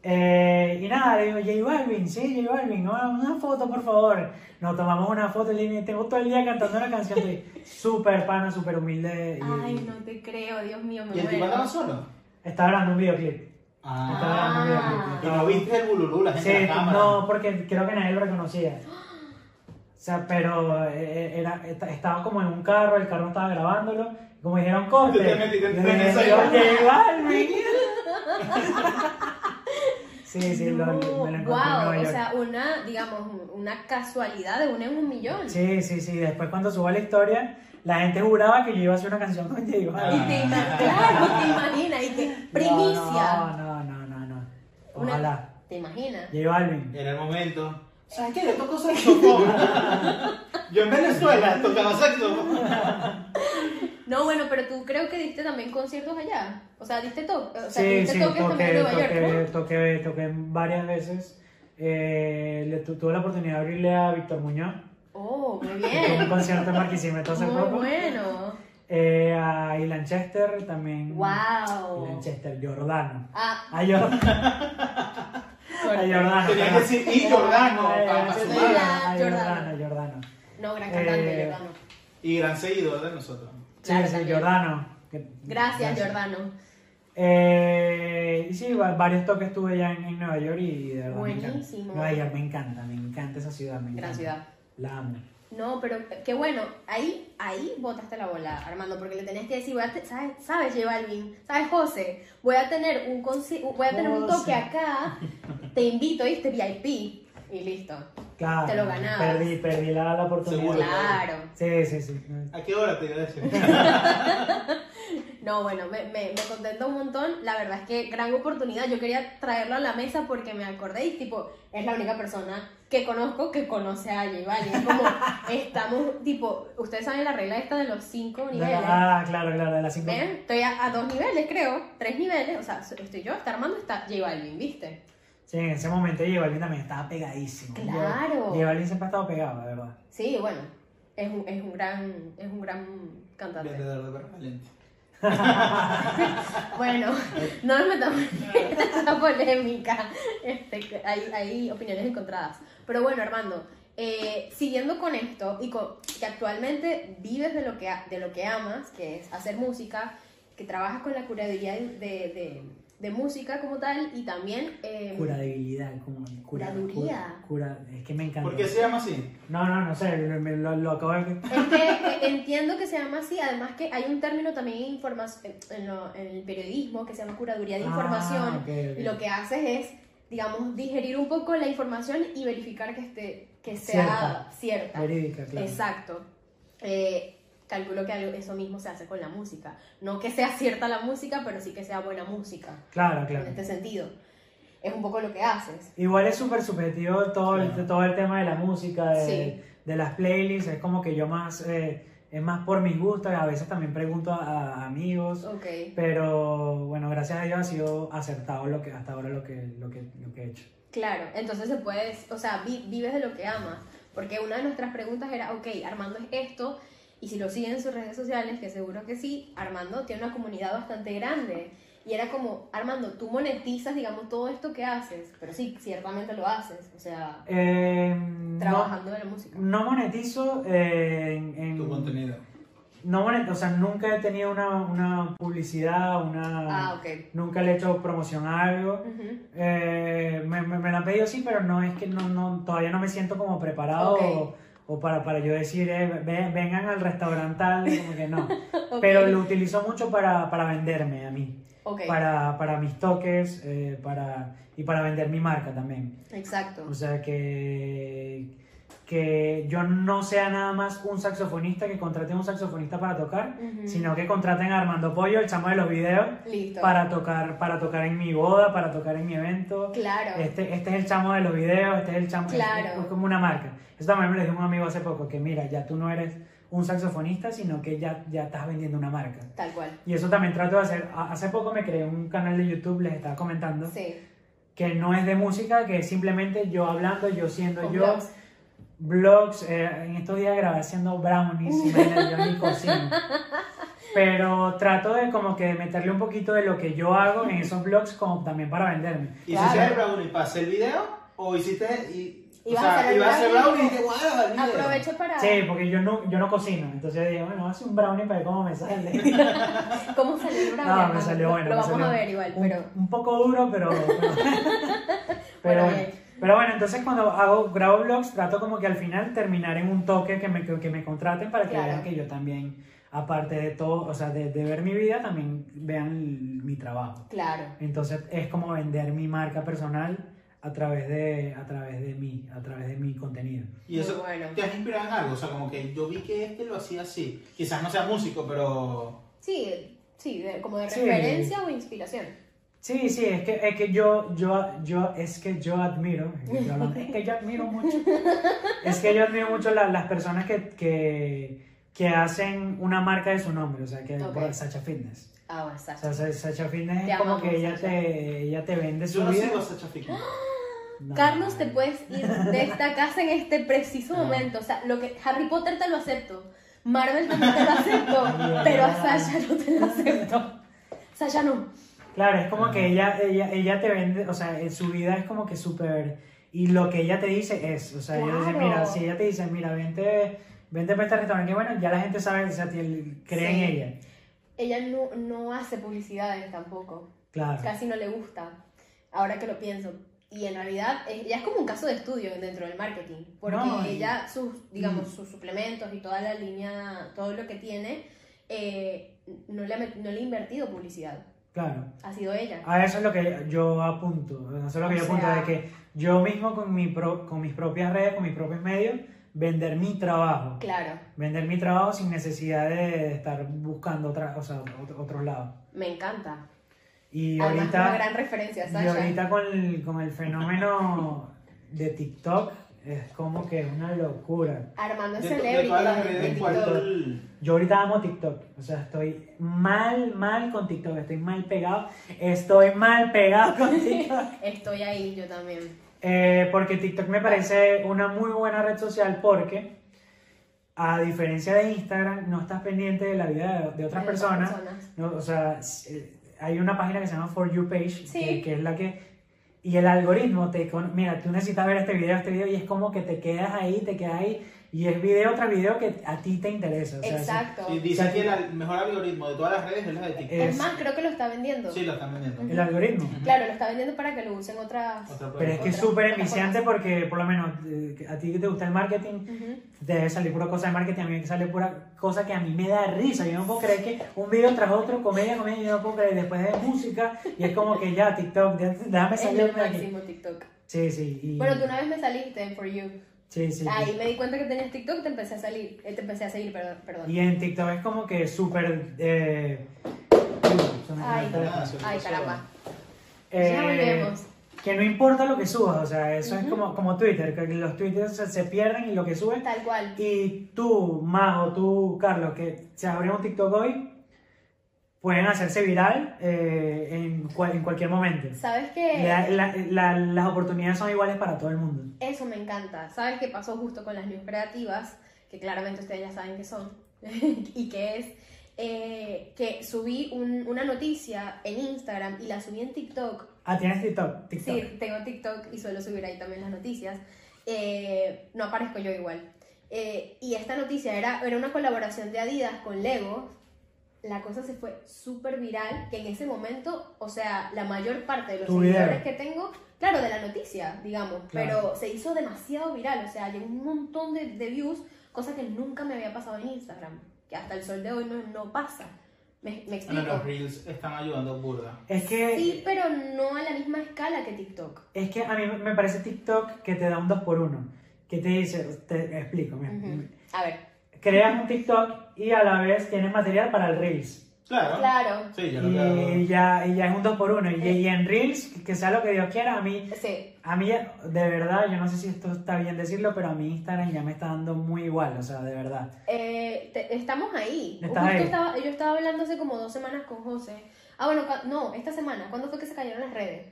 Eh, y nada, le digo, J Balvin, sí, J Balvin, ¿no? una foto por favor. Nos tomamos una foto y le tengo todo el día cantando una canción de súper pana, súper humilde. Y, Ay, no te creo, Dios mío, me ¿Y el tipo muero. andaba solo? Estaba grabando un videoclip. Estaba grabando un Ah. videoclip. Y no viste el bululú, la gente Sí, en la cámara. no, porque creo que nadie lo reconocía. O sea, pero eh, era, esta- estaba como en un carro, el carro estaba grabándolo, y como dijeron corte. Tú te metiste en yo. "J Balvin". Sí, sí, lo, me lo encontré en wow, Nueva o sea, una, digamos, una casualidad de una en un millón. Sí, sí, sí. Después cuando subo la historia, la gente juraba que yo iba a hacer una canción con J Y Balvin. te, ima- claro, te imaginas, y que primicia. No, no, no, no, no. Una- Ojalá. ¿Te imaginas? J Balvin. Era el momento ¿Sabes qué? Yo toco saxofón. Yo en Venezuela tocaba saxofón. No, bueno, pero tú creo que diste también conciertos allá. O sea, diste toques. O sea, Sí, diste sí, toques también en toqué, Nueva York, toqué, toqué, toqué varias veces. Eh, le tu- tuve la oportunidad de abrirle a Víctor Muñoz. ¿no? Oh, muy en un bien. concierto en Barquisimeto hace Muy poco. bueno. Eh, a Ilan Chester también. Wow. Ilan Chester, Giordano. Ah, A, Jor- a Giordano. Tenía que decir, y Jordano, Eh, a Giordano. Giordano, Giordano. no, gran cantante, Eh, Jordano. Y gran seguidor de nosotros. Sí, Claro, sí, también. Giordano. Que- Gracias, Jordano. Eh, sí, va- varios toques tuve ya en, en Nueva York y de verdad me encanta. Buenísimo. Nueva York me encanta, me encanta esa ciudad. Me Gran encanta. ciudad. La amo. No, pero qué bueno, ahí, ahí botaste la bola, Armando, porque le tenías que decir, voy a te- ¿sabes, sabes, J Balvin? ¿Sabes, José? Voy a tener un voy a tener un toque acá, te invito, ¿viste? VIP. Y listo. Claro, Te lo ganabas. Perdí, perdí la, la oportunidad. Seguro. Claro. Sí, sí, sí. ¿A qué hora te iba a decir? No, bueno, me, me, me contenta un montón. La verdad es que gran oportunidad. Yo quería traerlo a la mesa porque me acordé y, tipo, es la única persona que conozco que conoce a J Balvin. Es como, estamos, tipo, ustedes saben la regla esta de los cinco niveles. Ah, claro, claro, de las cinco. ¿Ven? Estoy a, a dos niveles, creo. Tres niveles. O sea, estoy yo, está Armando, está J Balvin, ¿viste? Sí, en ese momento J Balvin también estaba pegadísimo. Claro. J Balvin siempre ha estado pegado, de verdad. Sí, bueno. Es un, es un gran, es un gran cantante. Vendedor de. Bueno, no nos metamos en esa polémica. Este, hay, hay opiniones encontradas. Pero bueno, Armando, eh, siguiendo con esto y con, que actualmente vives de lo que, a- de lo que amas, que es hacer música, que trabajas con la curaduría de, de, de música como tal y también... eh, Curabilidad, como cura, Curaduría. cura- es que me encanta. ¿Por qué se llama así? No, no, no sé, lo, me- lo- lo acabo de... Es que eh, entiendo que se llama así, además que hay un término también en, lo- en el periodismo que se llama curaduría de Ah, información. ok, ok. Y lo que haces es, digamos, digerir un poco la información y verificar que, esté, que sea cierta. Verídica, claro. Exacto. Eh, calculo que eso mismo se hace con la música. No que sea cierta la música, pero sí que sea buena música. Claro, claro. En este sentido. Es un poco lo que haces. Igual es súper subjetivo todo, el, Claro. todo el tema de la música, de, Sí. de las playlists, es como que yo más, eh, es más por mis gustos, a veces también pregunto a, a amigos, Ok. pero bueno, gracias a Dios ha sido acertado lo que, hasta ahora lo que, lo que, lo que he hecho. Claro, entonces se puede, o sea, vi- vives de lo que amas. Porque una de nuestras preguntas era, ok, Armando es esto, y si lo siguen en sus redes sociales, que seguro que sí, Armando tiene una comunidad bastante grande. Y era como, Armando, tú monetizas, digamos, todo esto que haces, pero sí, ciertamente lo haces, o sea, Eh, no, trabajando de la música. no monetizo eh, en, en- Tu contenido. no monet- o sea, nunca he tenido una, una publicidad, una, Ah, ok. nunca le he hecho promoción a algo. Ujú. Eh, me, me, me lo han pedido sí, pero no es que no, no, todavía no me siento como preparado Ok. o, o para, para yo decir, eh, ve- vengan al restaurante tal, como que no. Pero lo utilizo mucho para, para venderme a mí, Ok, para, para mis toques eh, para, y para vender mi marca también. exacto. O sea que, que yo no sea nada más un saxofonista que contrate a un saxofonista para tocar, sino que contraten a Armando Pollo, el chamo de los videos, Listo. para tocar, para tocar en mi boda, para tocar en mi evento. Claro. Este, este es el chamo de los videos, este es el chamo, Claro. es, es como una marca. Eso también me lo dijo un amigo hace poco, que mira, ya tú no eres un saxofonista, sino que ya, ya estás vendiendo una marca. Tal cual. Y eso también trato de hacer. Hace poco me creé un canal de YouTube, les estaba comentando, Sí. que no es de música, que es simplemente yo hablando, yo siendo Con yo. blogs. Vlogs, eh, en estos días grabé haciendo brownies, imagínate, yo ni cocino. Pero trato de como que meterle un poquito de lo que yo hago en esos vlogs como también para venderme. ¿Hiciste Claro. el brownie para hacer el video? ¿O hiciste y, o Ibas a sea, hacer el ibas a hacer brownie y dijiste, "Voy a grabar el video"? Aprovecho para... Sí, porque yo no, yo no cocino, entonces dije, bueno, hacer un brownie para ver cómo me sale. ¿Cómo salió el brownie? No, me salió bueno. Lo me vamos salió a ver igual, un, pero... un poco duro, pero... Pero, Bueno. Pero bueno, entonces cuando hago, grabo vlogs, trato como que al final terminar en un toque que me, que, que me contraten para que Claro. vean que yo también, aparte de todo, o sea, de, de ver mi vida, también vean el- mi trabajo. Claro. Entonces es como vender mi marca personal a través de, a través de mí, a través de mi contenido. Y eso Muy bueno. te has inspirado en algo, o sea, como que yo vi que este lo hacía así. Quizás no sea músico, pero Sí, sí, de- como de Sí. referencia o inspiración. Sí, sí, es que, es que yo, yo, yo, es que yo admiro, es que yo, hablando- es que yo admiro mucho, es que yo admiro mucho la- las personas que, que, que hacen una marca de su nombre, o sea, que por Sacha Fitness. Ah, bueno, O Sacha. sea, Sa- Sacha Fitness Te es como que ella Sacha. te, ella te vende su Yo vida. sigo Sacha Fitness. No. Carlos, te puedes ir de esta casa en este preciso No. momento. O sea, lo que Harry Potter te lo acepto. Marvel también te lo acepto. pero a Sasha no te lo acepto. Sasha no. Claro, es como Ajá. que ella, ella, ella te vende, o sea, en su vida es como que súper, y lo que ella te dice es, o sea, ella dice, Claro. mira, si ella te dice, mira, vente, vente para este restaurante, bueno, ya la gente sabe, o sea, cree en Sí. ella. Ella no, no hace publicidades tampoco. Claro. Casi no le gusta. Ahora que lo pienso. Y en realidad ella es como un caso de estudio dentro del marketing. Porque No, ella, sus, digamos, sus suplementos y toda la línea, todo lo que tiene, eh, no, le ha, no le ha invertido publicidad. Claro. Ha sido ella. A eso es lo que yo apunto, eso es lo que O yo apunto, sea- de que yo mismo con, mi pro- con mis propias redes, con mis propios medios, vender mi trabajo. Claro, Vender mi trabajo sin necesidad de estar buscando otra, o sea, otro- otros lados. me encanta. Y Además, ahorita... una gran referencia, Y Sasha. ahorita con el, con el fenómeno de TikTok es como que es una locura. Armando De, celebrity. Yo ahorita amo TikTok, o sea, estoy mal, mal con TikTok, estoy mal pegado, estoy mal pegado con TikTok. Estoy ahí, yo también. Eh, porque TikTok me parece una muy buena red social porque, a diferencia de Instagram, no estás pendiente de la vida de, de otras De personas. personas. No, o sea, eh, hay una página que se llama For You Page, Sí. que, que es la que... Y el algoritmo te... Mira, tú necesitas ver este video, este video, y es como que te quedas ahí, te quedas ahí, y es video tras video que a ti te interesa. o sea, Exacto. Y dice O sea, que el mejor algoritmo de todas las redes es la de TikTok. Es es- más, creo que lo está vendiendo. Sí, lo están vendiendo. El algoritmo. Claro, lo está vendiendo para que lo usen otras. Otra Pero es que es súper forma. porque, por lo menos, eh, a ti que te gusta el marketing, Ujú. debe salir pura cosa de marketing, a mí me sale pura cosa que a mí me da risa. Yo no puedo creer que un video tras otro, comedia, comedia, yo no puedo creer. Después de música, y es como que ya, TikTok, déjame Es lo salirme de aquí. máximo TikTok. Sí, sí. Y, Bueno, tú una vez me saliste en For You. Sí, sí, Ahí me di cuenta que tenías TikTok, te empecé a salir, eh, te empecé a seguir, perdón. perdón. Y en TikTok es como que súper. Eh, Ay. sí. Ay, caramba. Eh, Ya volvemos. Que no importa lo que subas, o sea, eso es Ujú. como, como Twitter, que los twitters se, se pierden y lo que subes. Tal cual. Y tú, Majo, tú, Carlos, que se abrió un TikTok hoy, pueden hacerse viral eh, en, cual- en cualquier momento. ¿Sabes qué? La- la- la- las oportunidades son iguales para todo el mundo. Eso me encanta. ¿Sabes qué pasó justo con las news creativas? Que claramente ustedes ya saben qué son. y que es eh, que subí un- una noticia en Instagram y la subí en TikTok. Ah, ¿tienes TikTok? TikTok. Sí, tengo TikTok y suelo subir ahí también las noticias. Eh, no aparezco yo igual. Eh, y esta noticia era, era una colaboración de Adidas con Lego. La cosa se fue súper viral, que en ese momento, o sea, la mayor parte de los seguidores que tengo, claro, de la noticia, digamos, Claro. pero se hizo demasiado viral, o sea, llegó un montón de, de views, cosa que nunca me había pasado en Instagram, que hasta el sol de hoy no, no pasa. ¿Me, me explico? Bueno, los Reels están ayudando burda. Es que, Sí, pero no a la misma escala que TikTok. es que a mí me parece TikTok que te da un 2x1. Que te dice, te explico, mira. Ujú. A ver, creas un TikTok y a la vez tienes material para el Reels. Claro. claro, Sí, yo lo. Y ya, y ya es un 2x1. Y, Sí. y en Reels, que sea lo que Dios quiera, a mí, sí, a mí, de verdad, yo no sé si esto está bien decirlo, pero a mí Instagram ya me está dando muy igual, o sea, de verdad. Eh, te- estamos ahí. Estás Justo ahí. Estaba, yo estaba hablando hace como dos semanas con José. Ah, bueno, no, esta semana. ¿Cuándo fue que se cayeron las redes?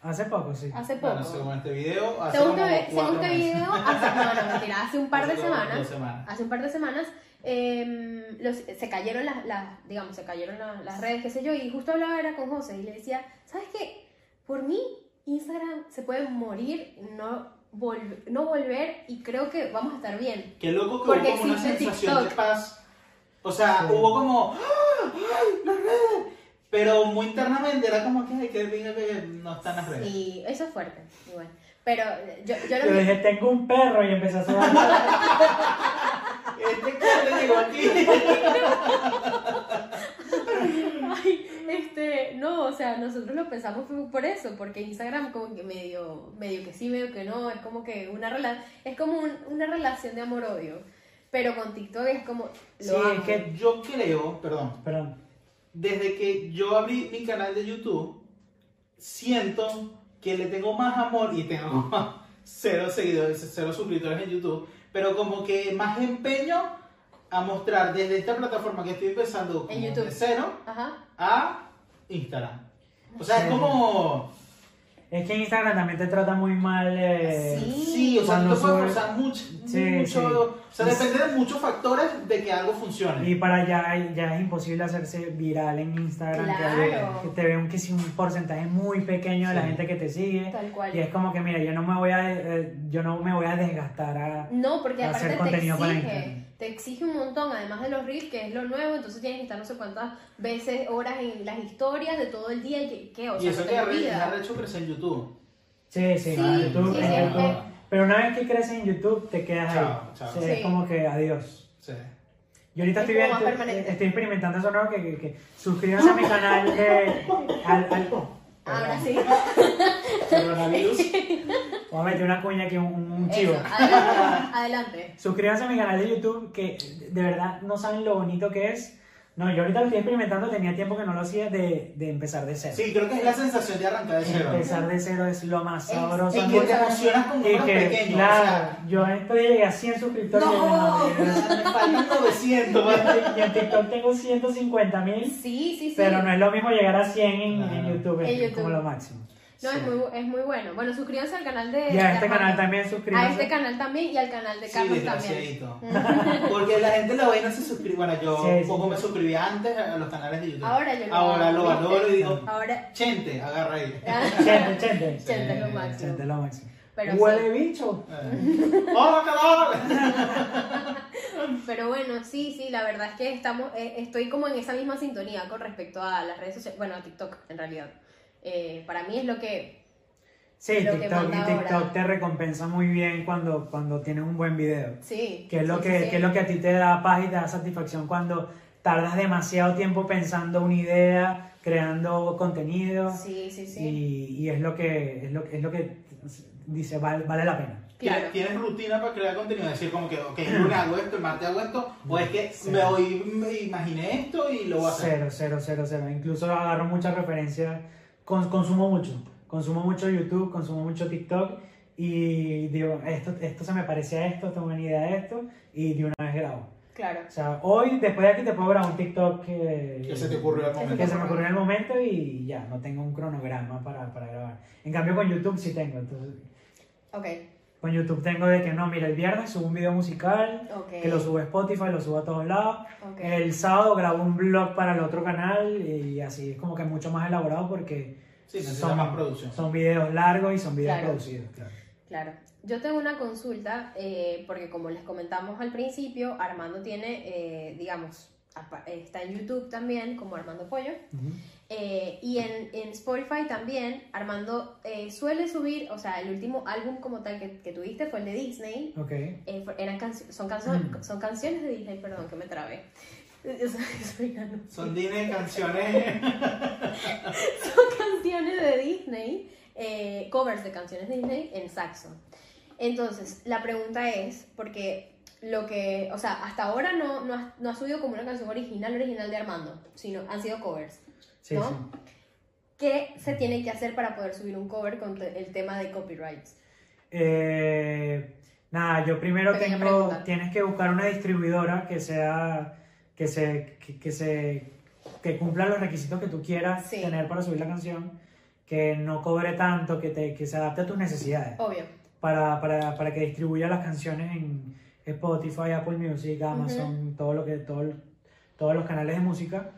Hace poco, sí. Hace poco. Bueno, según este video, hace según, como que, según este meses. video, hace, no, no, mentira, hace un par de Hace como semanas. Dos semanas. Hace un par de semanas em, los- se cayeron las, las- digamos, se cayeron las, las redes, qué sé yo, y justo hablaba era con José y le decía, ¿sabes qué? Por mí, Instagram se puede morir, no, volver, no volver, y creo que vamos a estar bien. Qué loco que Porque hubo como una sensación de TikTok. paz. O sea, Sí. hubo como. ¡Ah! ¡Ay, las redes! Pero muy internamente era como que, ay, que que no están las redes. Y eso es fuerte, igual. Pero yo, yo Yo lo dije, tengo un perro y empecé a sudar. Este cable llegó aquí. Ay, este, no, o sea, nosotros lo pensamos por eso, porque Instagram como que medio, medio que sí, medio que no, es como que una relación, es como un- una relación de amor-odio, pero con TikTok es como, lo Sí, amo. es que- Yo creo, perdón, Perdón. Desde que yo abrí mi canal de YouTube, siento que le tengo más amor y tengo cero seguidores, cero suscriptores en YouTube, pero como que más empeño a mostrar desde esta plataforma que estoy empezando como En YouTube. de cero Ajá. a Instagram. O sea, Sí. es como... Es que Instagram también te trata muy mal. eh, Sí. Sí, o sea, no te puedes forzar mucho. Sí, mucho sí. O sea, depende de muchos factores de que algo funcione. Y para allá ya es imposible hacerse viral en Instagram. que- Claro. Que, te ven que si un porcentaje muy pequeño de la gente que te sigue. Tal cual. Y es como que, mira, yo no me voy a, eh, yo no me voy a desgastar a... No, porque Hacer aparte te contenido para exige, Instagram. Te exige un montón, además de los reels, que es lo nuevo, entonces tienes que estar no sé cuántas veces, horas en las historias de todo el día y que, que, o y sea, eso no que te ha hecho crecer en YouTube. Sí, sí, Sí, en YouTube, sí, en sí, YouTube. eh. Pero una vez que creces en YouTube, te quedas Chao, ahí. chao. Sí, Sí. Es como que adiós. Sí. Yo ahorita Es estoy, viendo- estoy experimentando eso nuevo que, que, que suscríbanse a mi canal de... Al, al- Ahora sí. Coronavirus. Vamos a meter una cuña aquí, un, un chivo. Eso, adelante. adelante. Suscríbanse a mi canal de YouTube, que de verdad no saben lo bonito que es. No, yo ahorita lo estoy experimentando, tenía tiempo que no lo hacía de, de empezar de cero. Sí, creo que es la sensación de arrancar de cero. Empezar de cero es lo más sabroso. Y que te emocionas con Y números que, pequeños. claro, o sea, yo estoy llegué a 100 suscriptores. no, no, me faltan 900. y en- TikTok tengo 150 mil, Sí, sí, sí. pero no es lo mismo llegar a 100 en, en. YouTube, es En YouTube. como lo máximo. No, es Sí. muy, es muy bueno. Bueno, suscríbanse al canal de. Y a este canal también A suscríbanse. este canal también y al canal de Sí, Carlos también. desgraciadito. Porque la gente lo ve y no se suscribe. Bueno, yo Sí, un sí. poco me suscribí antes a los canales de YouTube. Ahora yo lo Ahora lo valoro y digo, Ahora. chente, agarra ahí. Chente, chente. Chente es lo Sí, máximo. Chente es lo máximo. Pero Huele bicho. Eh. ¡Hola, calor! Pero bueno, sí, sí, la verdad es que estamos, eh, estoy como en esa misma sintonía con respecto a las redes sociales, bueno, a TikTok en realidad. Eh, para mí es lo que, Sí, Lo que TikTok, y manda TikTok ahora. te recompensa muy bien cuando, cuando tienes un buen video. sí. Que es lo sí, que, sí, sí. que es lo que a ti te da paz y te da satisfacción cuando tardas demasiado tiempo pensando una idea, creando contenido. Sí, sí, sí. Y, y es lo que es lo, es lo que dice vale, vale la pena. Claro. ¿Tienes rutina para crear contenido? Es decir, como que, ok, el lunes hago esto, el martes hago esto, o es que Sí. me, hoy me imaginé esto y lo voy a hacer. Cero, cero, cero, cero. Incluso agarro muchas referencias, consumo mucho. Consumo mucho YouTube, consumo mucho TikTok y digo, esto, esto se me parece a esto, tengo una idea de esto y de una vez grabo. Claro. O sea, hoy, después de aquí, te puedo grabar un TikTok que, Que se te ocurrió al momento. que se me ocurrió en el momento y ya, no tengo un cronograma para, para grabar. En cambio, con YouTube sí tengo. Entonces, Ok, con YouTube tengo de que no, mira, el viernes subo un video musical, que lo subo a Spotify, lo subo a todos lados. El sábado grabo un blog para el otro canal y así es como que mucho más elaborado porque Sí, necesita más producción. son videos largos y son videos Claro. producidos. Claro. Claro. Yo tengo una consulta, eh, porque como les comentamos al principio, Armando tiene, eh, digamos, está en YouTube también, como Armando Pollo. Eh, y en, en Spotify también, Armando eh, suele subir, o sea, el último álbum como tal que, que tuviste fue el de Disney, Ok. eh, eran cancio- son, canso- Mm. son canciones de Disney, perdón, que me trabé. Son Disney canciones. son canciones de Disney, eh, covers de canciones de Disney en saxo. Entonces, la pregunta es, porque lo que, o sea, hasta ahora no, no, ha, no ha subido como una canción original, original de Armando, sino han sido covers. Sí, ¿No? sí. ¿Qué se tiene que hacer para poder subir un cover con el tema de copyrights? Eh, nada, yo primero Pequeña tengo, pregunta. tienes que buscar una distribuidora que sea, que se, que, que se, que cumpla los requisitos que tú quieras Sí. tener para subir la canción, que no cobre tanto, que, te, que se adapte a tus necesidades, Obvio. para, para, para que distribuya las canciones en Spotify, Apple Music, Amazon, todo lo que, todo, todos los canales de música,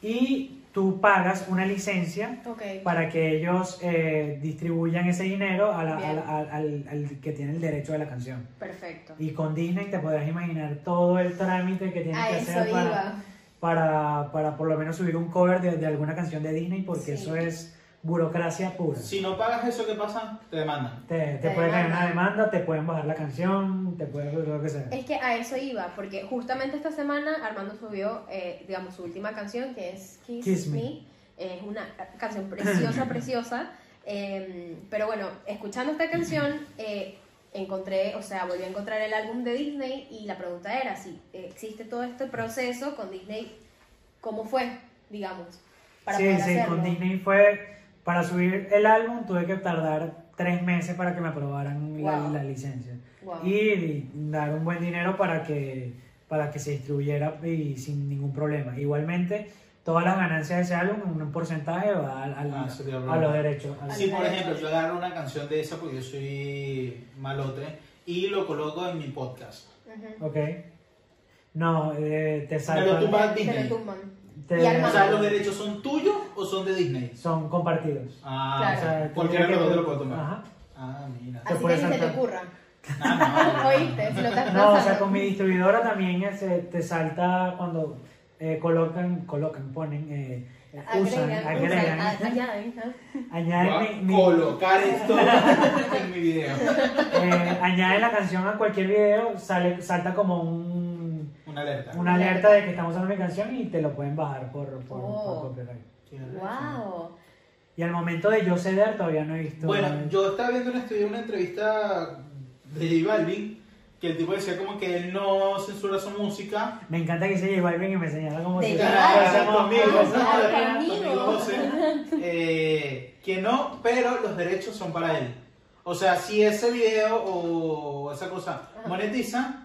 y tú pagas una licencia para que ellos eh, distribuyan ese dinero a la- a Bien. la- al, al- al que tiene el derecho de la canción. Perfecto. Y con Disney te podrás imaginar todo el trámite que tienes A que hacer para, para, para por lo menos subir un cover de, de alguna canción de Disney, porque Sí. eso es burocracia pura. Si no pagas eso, ¿qué pasa? Te demandan. Te, te Te puede caer una demanda, te pueden bajar la canción, te puede lo que sea. Es que a eso iba, porque justamente esta semana Armando subió, eh, digamos, su última canción, que es Kiss, Kiss Me. Me. Es una canción preciosa, preciosa. Eh, pero bueno, escuchando esta canción, eh, encontré, o sea, volví a encontrar el álbum de Disney y la pregunta era si existe todo este proceso con Disney, ¿cómo fue, digamos? Para sí, poder sí, hacerlo? con Disney fue Para subir el álbum tuve que tardar tres meses para que me aprobaran la, Wow. la licencia. Wow. Y dar un buen dinero para que, para que se distribuyera y sin ningún problema. Igualmente, todas las ganancias de ese álbum, un porcentaje va al- al- Ah, a los derechos. a los- Si por ejemplo yo agarro una canción de esa porque yo soy malote y lo coloco en mi podcast. Ujú. Ok. No, eh, te Me lo salta. tumba Te Disney. lo tumban. Te- Y O sea, ¿los derechos son tuyos o son de Disney? son compartidos. Ah, Claro. O sea, cualquiera de tendría los dos que- lo puedo tomar. Ajá. Ah, mira. Así puede que ni se te ocurra. Ah, no, ¿Oíste? Si lo estás No, o sea, con mi distribuidora también eh, se- te salta cuando eh, colocan, colocan, ponen, eh, usan, Agregan, agregan, usan, a- añaden, ¿ah? añaden Voy a mi- colocar esto en mi video. eh, añaden la canción a cualquier video, sale, salta como un, Una alerta. una alerta de que estamos usando mi canción y te lo pueden bajar por, por, Oh. por copyright. Wow. Y al momento de yo ceder todavía no he visto. Bueno, yo estaba viendo una, una entrevista de J Balvin que el tipo decía como que él no censura su música. Me encanta que se J Balvin y me señala como si que no, pero los derechos son para él. O sea, si ese video o esa cosa monetiza,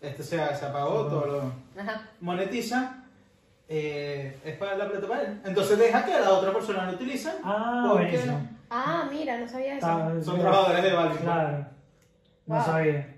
este se, se apagó, todo lo Ajá. monetiza, eh, es para la plata para él. Entonces deja que la otra persona lo utilice. Ah, porque buenísimo. Ah, mira, no sabía eso. Está- Son trabajadores de Balvin. Claro. No Wow. sabía.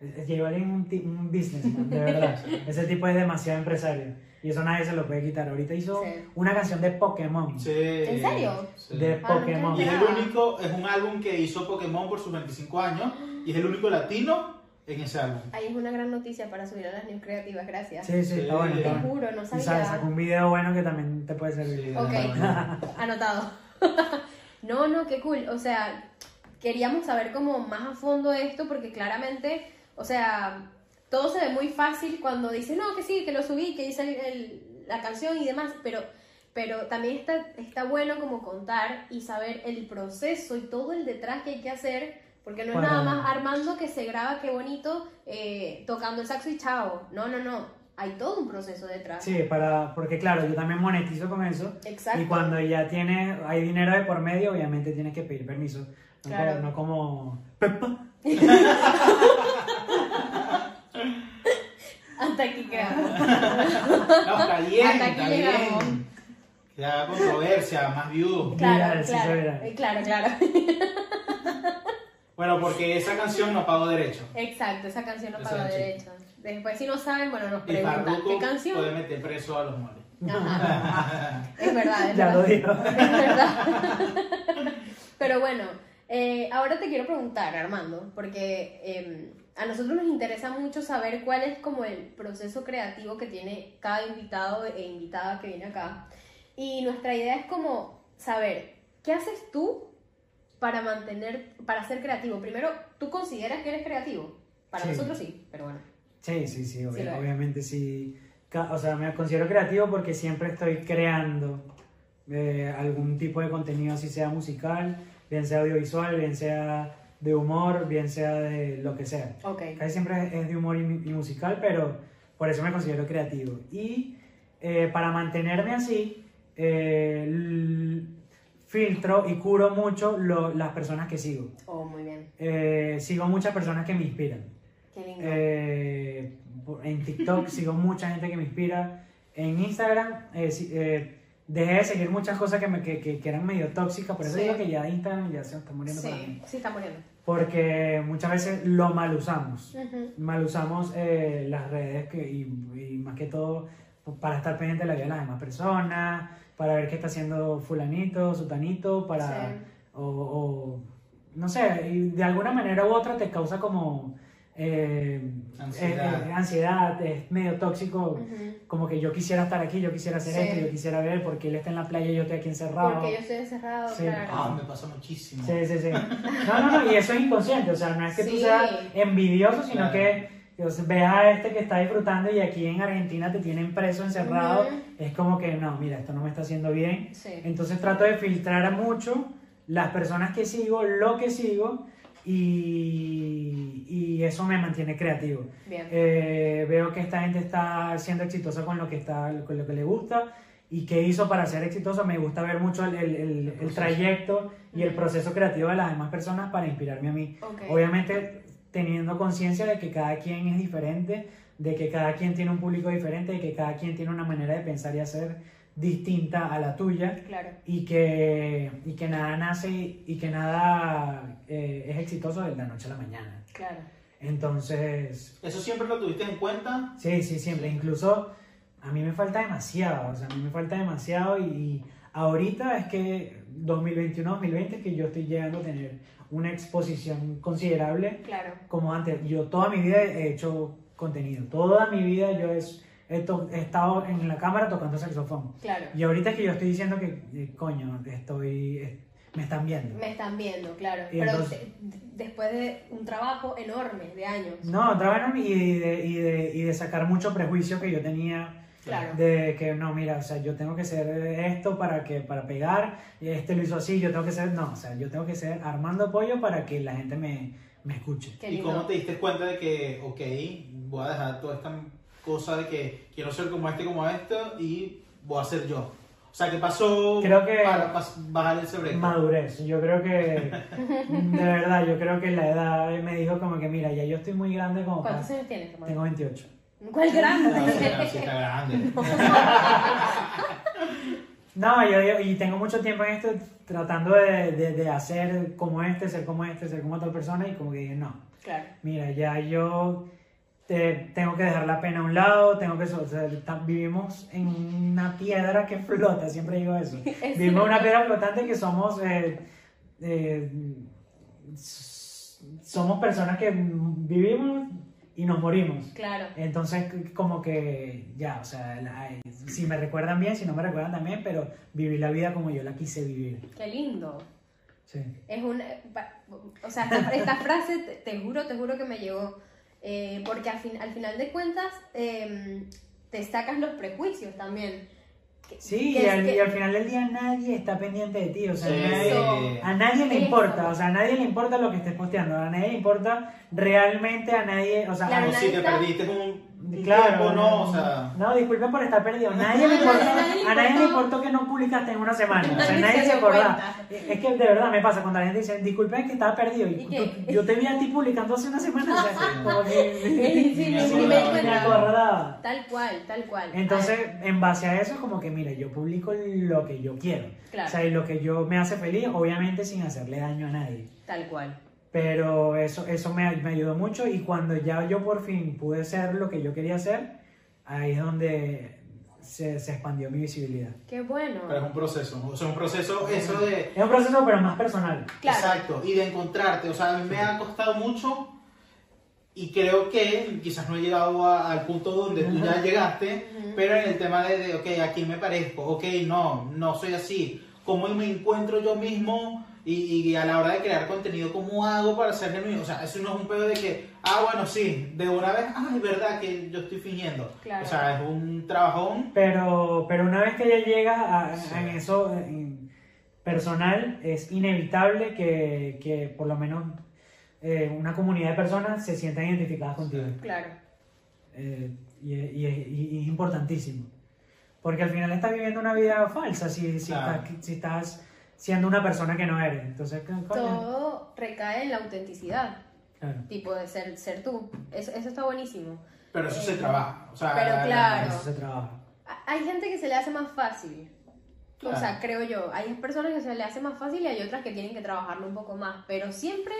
J Balvin es un, ti- un businessman, de verdad. Ese tipo es demasiado empresario. Y eso nadie se lo puede quitar. Ahorita hizo Sí. una canción de Pokémon. Sí. ¿En serio? Sí. De Ah, Pokémon. Y es el único, es un álbum que hizo Pokémon por sus 25 años y es el único latino en ese álbum. Ahí es una gran noticia para subir a las news creativas, gracias. Sí, sí, está bueno. Te Está juro, no Y sabía. sa- sacó un video bueno que también te puede servir. Sí. Ok, anotado. no, no, qué cool. O sea, queríamos saber como más a fondo esto porque claramente, o sea, todo se ve muy fácil cuando dices, no, que sí, que lo subí, que hice el- el- la canción y demás, pero, pero también está, está bueno como contar y saber el proceso y todo el detrás que hay que hacer. Porque no es nada más Armando que se graba, qué bonito, eh, tocando el saxo y chao. No, no, no. Hay todo un proceso detrás. Sí, para, porque claro, yo también monetizo con eso. Exacto. Y cuando ya tienes, hay dinero de por medio, obviamente tienes que pedir permiso. No, Claro. como, no como Pepa. Hasta aquí quedamos. No, está bien, Hasta aquí está llegamos. bien. Ya controversia, más views. Claro, sí, claro, eh, claro, claro. Bueno, porque esa canción no pagó derecho. Exacto, esa canción no sí. derechos. Después, si no saben, bueno, nos preguntan qué puede canción. meter preso a los moles. Ajá. Es verdad, es Ya verdad. lo digo. Es verdad. Pero bueno, eh, ahora te quiero preguntar, Armando, porque eh, a nosotros nos interesa mucho saber cuál es como el proceso creativo que tiene cada invitado e invitada que viene acá. Y nuestra idea es como saber, ¿qué haces tú para mantener, para ser creativo? Primero, ¿tú consideras que eres creativo? Para Sí. nosotros sí, pero bueno. Sí, sí, sí, obvia- Sí obviamente sí. O sea, me considero creativo porque siempre estoy creando eh, algún tipo de contenido, así sea musical, bien sea audiovisual, bien sea de humor, bien sea de lo que sea. Ok. Casi siempre es de humor y, y musical, pero por eso me considero creativo. Y eh, para mantenerme así, eh, filtro y curo mucho lo- las personas que sigo. Oh, muy bien. Eh, sigo muchas personas que me inspiran. Qué lindo. Eh, en TikTok sigo mucha gente que me inspira. En Instagram eh, eh, dejé de seguir muchas cosas que, me, que, que- que eran medio tóxicas. Por eso Sí. digo que ya Instagram ya se está muriendo para sí, mí. sí, está muriendo. Porque muchas veces lo mal usamos. Ujú. Mal usamos eh, las redes que, y, y más que todo para estar pendiente de la vida de las demás personas, para ver qué está haciendo fulanito, sutanito, para... Sí. O, o, no sé, y de alguna manera u otra te causa como eh, Ansiedad. eh, eh, ansiedad, es medio tóxico, como que yo quisiera estar aquí, yo quisiera hacer Sí. esto, yo quisiera ver porque él está en la playa y yo estoy aquí encerrado. Porque yo estoy encerrado, Sí. claro. Ah, me pasa muchísimo. Sí, sí, sí. No, no, no, y eso es inconsciente, o sea, no es que tú Sí. seas envidioso, sino Claro. que sea, veas a este que está disfrutando y aquí en Argentina te tienen preso, encerrado, Ujú. es como que, no, mira, esto no me está haciendo bien. Sí. Entonces trato de filtrar mucho las personas que sigo, lo que sigo, y, y eso me mantiene creativo. Bien. Eh, veo que esta gente está siendo exitosa con lo que está con lo que le gusta y qué hizo para ser exitoso. Me gusta ver mucho el, el- el- el trayecto y el proceso creativo de las demás personas para inspirarme a mí. Obviamente teniendo conciencia de que cada quien es diferente, de que cada quien tiene un público diferente, de que cada quien tiene una manera de pensar y hacer distinta a la tuya Claro. y que, y que nada nace y que nada eh, es exitoso de la noche a la mañana. Claro. Entonces, ¿Eso siempre lo tuviste en cuenta? sí, sí, siempre. Incluso a mí me falta demasiado, o sea, a mí me falta demasiado y, y ahorita es que 2021-2020 es que yo estoy llegando a tener una exposición considerable Claro. como antes. Yo toda mi vida he hecho contenido, toda mi vida yo he, to- he estado en la cámara tocando saxofón. Claro. Y ahorita es que yo estoy diciendo que, eh, coño, estoy, eh, me están viendo. Me están viendo, claro. Y Pero entonces- de- después de un trabajo enorme de años. No, trabajaron y de, y, de, y de sacar mucho prejuicio que yo tenía Claro. de que no, mira, o sea, yo tengo que ser esto para que para pegar, y este lo hizo así, yo tengo que ser, no, o sea, yo tengo que ser Armando Pollo para que la gente me, me escuche. ¿Y cómo te diste cuenta de que, ok, voy a dejar toda esta cosa de que quiero ser como este, como esto y voy a ser yo? O sea, ¿qué pasó Creo que- para pas- bajar ese break? Madurez, yo creo que, de verdad, yo creo que la edad me dijo como que, mira, ya yo estoy muy grande como para... ¿Cuántos años tienes? Tengo 28. ¿Cuál grande? No, sí, no, sí está grande. No, yo, yo- y tengo mucho tiempo en esto tratando de, de, de hacer como este, ser como este, ser como otra persona y como que dije, no, Claro. mira, ya yo te- tengo que dejar la pena a un lado, tengo que... o sea, vivimos en una piedra que flota, siempre digo eso. Es Vivimos en una piedra flotante que somos... eh, eh, somos personas que vivimos y nos morimos. Claro. Entonces, como que ya, o sea, la- si me recuerdan bien, si no me recuerdan también, pero vivir la vida como yo la quise vivir. Qué lindo. Sí. Es un... O sea, esta, esta frase, te, te juro, te juro que me llegó. eh, porque al, fin, al final de cuentas, eh, te sacas los prejuicios también. Que- Sí, que y al, que- y al final del día nadie está pendiente de ti, o sea, Sí. nadie- a nadie le Eso. importa, o sea, a nadie le importa lo que estés posteando, a nadie le importa realmente a nadie, o sea, Claro, a- O si te perdiste como un Claro, tiempo, ¿no? O sea, no, disculpen por estar perdido. Nadie le No, importa, a nadie le importó. importó que no publicaste en una semana. O sea, Nadie se acordaba. Es que de verdad me pasa cuando la gente dice, disculpen que estaba perdido. Y yo te vi a ti publicando hace una semana. O sea, Sí. como que Sí, me di acordaba. me cuenta. acordaba. Tal cual, tal cual. Entonces, en base a eso, como que mira, yo publico lo que yo quiero. Claro. O sea, y lo que yo me hace feliz, obviamente sin hacerle daño a nadie. Tal cual. Pero eso, eso me, me ayudó mucho y cuando ya yo por fin pude ser lo que yo quería ser, ahí es donde se, se expandió mi visibilidad. Qué bueno. pero es un proceso. O sea, un proceso, eso de. Es un proceso, pero más personal. Claro. Exacto, y de encontrarte. O sea, a mí me ha costado mucho y creo que quizás no he llegado a- al punto donde tú ya llegaste, pero en el tema de, de, ok, ¿a quién me parezco? Ok, no, no soy así. ¿Cómo me encuentro yo mismo? Y, y a la hora de crear contenido, ¿cómo hago para ser genuino? O sea, eso no es un pedo de que, ah, bueno, sí, de una vez, ah, es verdad que yo estoy fingiendo. Claro. O sea, es un trabajón. Pero, pero una vez que ya llegas a, Sí. en eso en personal, es inevitable que, que por lo menos eh, una comunidad de personas se sientan identificadas contigo. Claro. Eh, y, y- y- y es importantísimo. Porque al final estás viviendo una vida falsa si, si, Claro. estás, si estás siendo una persona que no eres. Entonces, coño, Todo recae en la autenticidad. claro. Tipo de ser, ser tú. Eso, eso está buenísimo. Pero eso se trabaja. O sea, Pero la- la- claro. Eso se trabaja. A- Hay gente que se le hace más fácil. O Claro. sea, creo yo. Hay personas que se le hace más fácil y hay otras que tienen que trabajarlo un poco más. Pero siempre,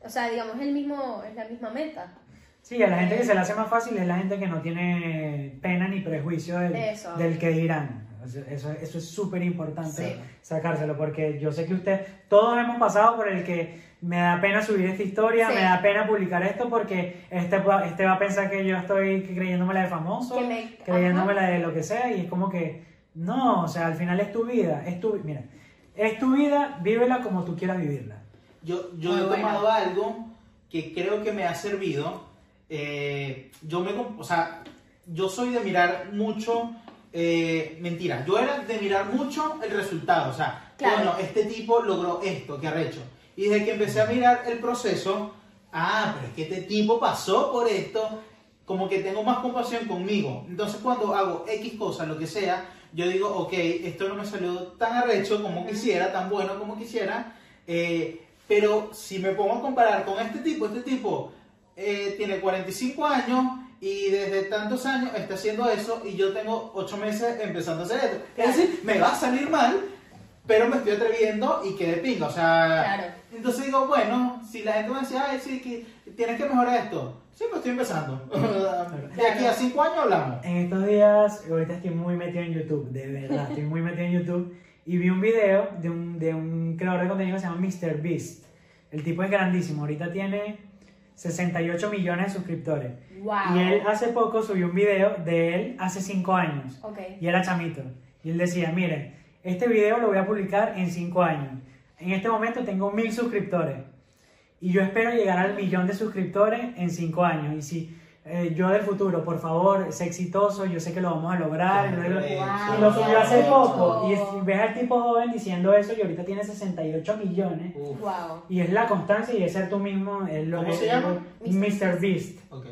o sea, digamos, es, el mismo, es la misma meta. Sí, a la gente que se le hace más fácil es la gente que no tiene pena ni prejuicio del, Eso. del que dirán. Eso, eso, es súper importante Sí. sacárselo porque yo sé que usted, todos hemos pasado por el que me da pena subir esta historia, Sí. me da pena publicar esto porque este, va- este va a pensar que yo estoy creyéndome la de famoso, Que me- creyéndome ajá. la de lo que sea y es como que no, o sea, al final es tu vida, es tu, mira, es tu vida, vívela como tú quieras vivirla. Yo, yo Muy he tomado algo que creo que me ha servido. eh, yo me, o sea, yo soy de mirar mucho, eh, mentira, yo era de mirar mucho el resultado, o sea, Claro. bueno, este tipo logró esto, que arrecho. Y desde que empecé a mirar el proceso, ah, pero es que este tipo pasó por esto, como que tengo más compasión conmigo. Entonces cuando hago X cosa, lo que sea, yo digo, ok, esto no me salió tan arrecho como quisiera, tan bueno como quisiera, eh, pero si me pongo a comparar con este tipo, este tipo eh, tiene 45 años y desde tantos años está haciendo eso y yo tengo 8 meses empezando a hacer esto. Es decir, me va a salir mal, pero me estoy atreviendo y quedé pinga, o sea... Claro. Entonces digo, bueno, si la gente me decía, ay, sí, que tienes que mejorar esto. Sí, pues estoy empezando. De aquí a 5 años hablamos. En estos días, ahorita estoy muy metido en YouTube, de verdad, estoy muy metido en YouTube. Y vi un video de un, de un creador de contenido que se llama Mr. Beast. El tipo es grandísimo, ahorita tiene 68 millones de suscriptores. Wow. Y él hace poco subió un video de él hace 5 años. Ok. Y era chamito. Y él decía, miren, este video lo voy a publicar en 5 años. En este momento tengo mil suscriptores. Y yo espero llegar al millón de suscriptores en 5 años. Y si eh, yo del futuro, por favor, sé exitoso, yo sé que lo vamos a lograr. Qué Y y lo subió hace poco. Y es- ves al tipo joven diciendo eso y ahorita tiene 68 millones. Uf, Wow. Y es la constancia y es ser tú mismo. Es lo ¿Cómo que- se llama? Mr. Beast. ok.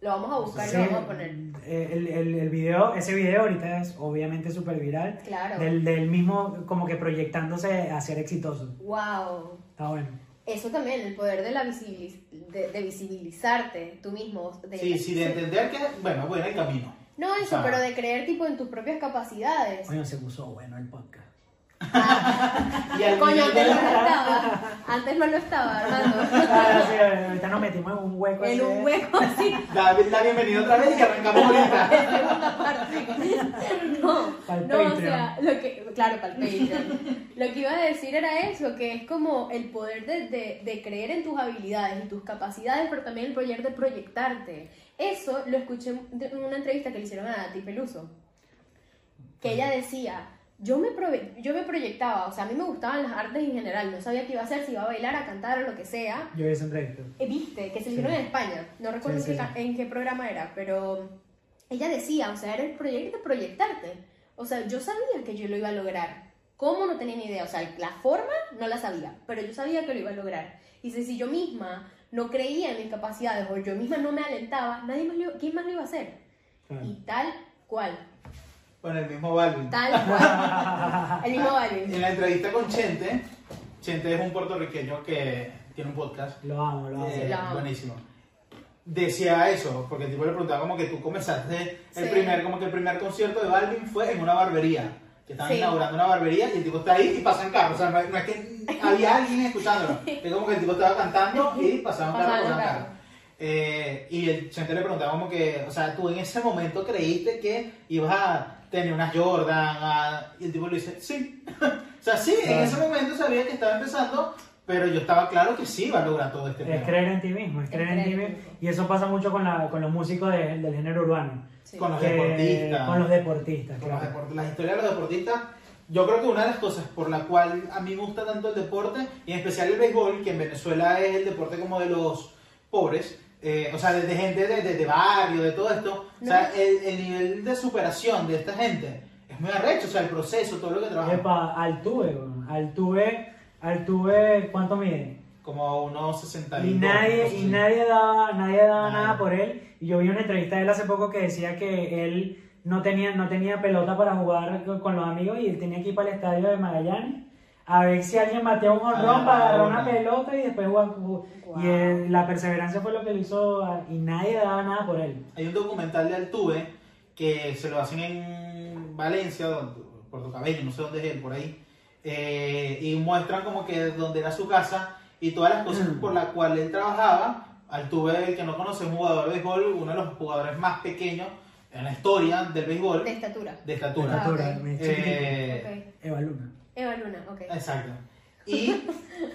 Lo vamos a buscar y Sí, lo vamos a poner. eh, el, el, el video, ese video ahorita es obviamente súper viral. Claro. Del, del mismo como que proyectándose a ser exitoso. Wow. Está bueno. Eso también, el poder de la visibiliz- de, de visibilizarte tú mismo. de- Sí, sí, de entender que, bueno, en el camino. No eso, O sea, pero de creer tipo en tus propias capacidades. Coño, se puso bueno el podcast. Y al Coño, antes no lo la- estaba. Antes no lo estaba, Armando. Ah, sí, ahorita nos metimos en un hueco. En así un hueco así. Da, da bienvenido otra vez y arrancamos ahorita. segunda parte. No, no, o sea, lo que, claro, para el Patreon. Lo que iba a decir era eso, que es como el poder de, de, de creer en tus habilidades y tus capacidades, pero también el poder de proyectarte. Eso lo escuché en una entrevista que le hicieron a Nati Peluso, que ella decía, yo me, yo me proyectaba, o sea, a mí me gustaban las artes en general, no sabía qué iba a hacer, si iba a bailar, a cantar o lo que sea, Yo vi ese entrevista. eh, viste, que se Sí. hicieron en España, no recuerdo Sí, sí, en, qué, en programa era, pero ella decía, o sea, era el proyecto de proyectarte. O sea, yo sabía que yo lo iba a lograr. ¿Cómo? No tenía ni idea. O sea, la forma no la sabía, pero yo sabía que lo iba a lograr. Y si, si yo misma no creía en mis capacidades o yo misma no me alentaba, nadie más lo, ¿quién más lo iba a hacer? Y tal cual, Con el mismo Balvin. tal cual. El mismo Balvin. En la entrevista con Chente, Chente es un puertorriqueño que tiene un podcast Lo amo, lo amo. eh, lo amo. buenísimo. Decía eso, porque el tipo le preguntaba como que tú comenzaste el Sí. primer, como que el primer concierto de Balvin fue en una barbería. Que estaban Sí. inaugurando una barbería y el tipo está ahí y pasan carros. O sea, no es, que había alguien escuchándolo. Es como que el tipo estaba cantando y pasaban carros. Carros. carros. Eh, y el Chente le preguntaba como que, o sea, tú en ese momento creíste que ibas a tener unas Jordan, a- y el tipo le dice, sí. o sea, sí, en ese momento sabía que estaba empezando, pero yo estaba claro que sí iba a lograr todo este Es creer en ti mismo, es creer en ti creer en mismo. ti mismo. Y eso pasa mucho con, la, con los músicos de- del género urbano. Sí. Con los Que- deportistas. Con los deportistas, Con los claro. deportes, las historias de los deportistas, yo creo que una de las cosas por la cual a mí me gusta tanto el deporte, y en especial el béisbol, que en Venezuela es el deporte como de los pobres, eh, o sea, de, de gente de, de- de barrio, de todo esto, o sea, el, el nivel de superación de esta gente es muy arrecho, o sea, el proceso, todo lo que trabaja. Epa, Altuve, weón. Altuve, Altuve, ¿cuánto mide? Como unos 62. Y nadie, no y nadie daba, nadie daba Nadie. nada por él. Y yo vi una entrevista de él hace poco que decía que él no tenía, no tenía pelota para jugar con los amigos y él tenía que ir para el estadio de Magallanes a ver si alguien bateaba un honrón Ah, para agarrar una. pelota y después jugar. Guau. Y él- la perseverancia fue lo que lo hizo a- y nadie daba nada por él. Hay un documental de Altuve que se lo hacen en Valencia, Puerto Cabello, no sé dónde es él, por ahí. eh, y muestran como que donde era su casa y todas las cosas por las cuales él trabajaba. Altuve, el que no conoce, es un jugador de béisbol, uno de los jugadores más pequeños en la historia del béisbol, De estatura. de estatura. Ah, Estatura, ok. me- chiquitito. Eh, Ok. Eva Luna. Eva Luna, ok. Exacto. Y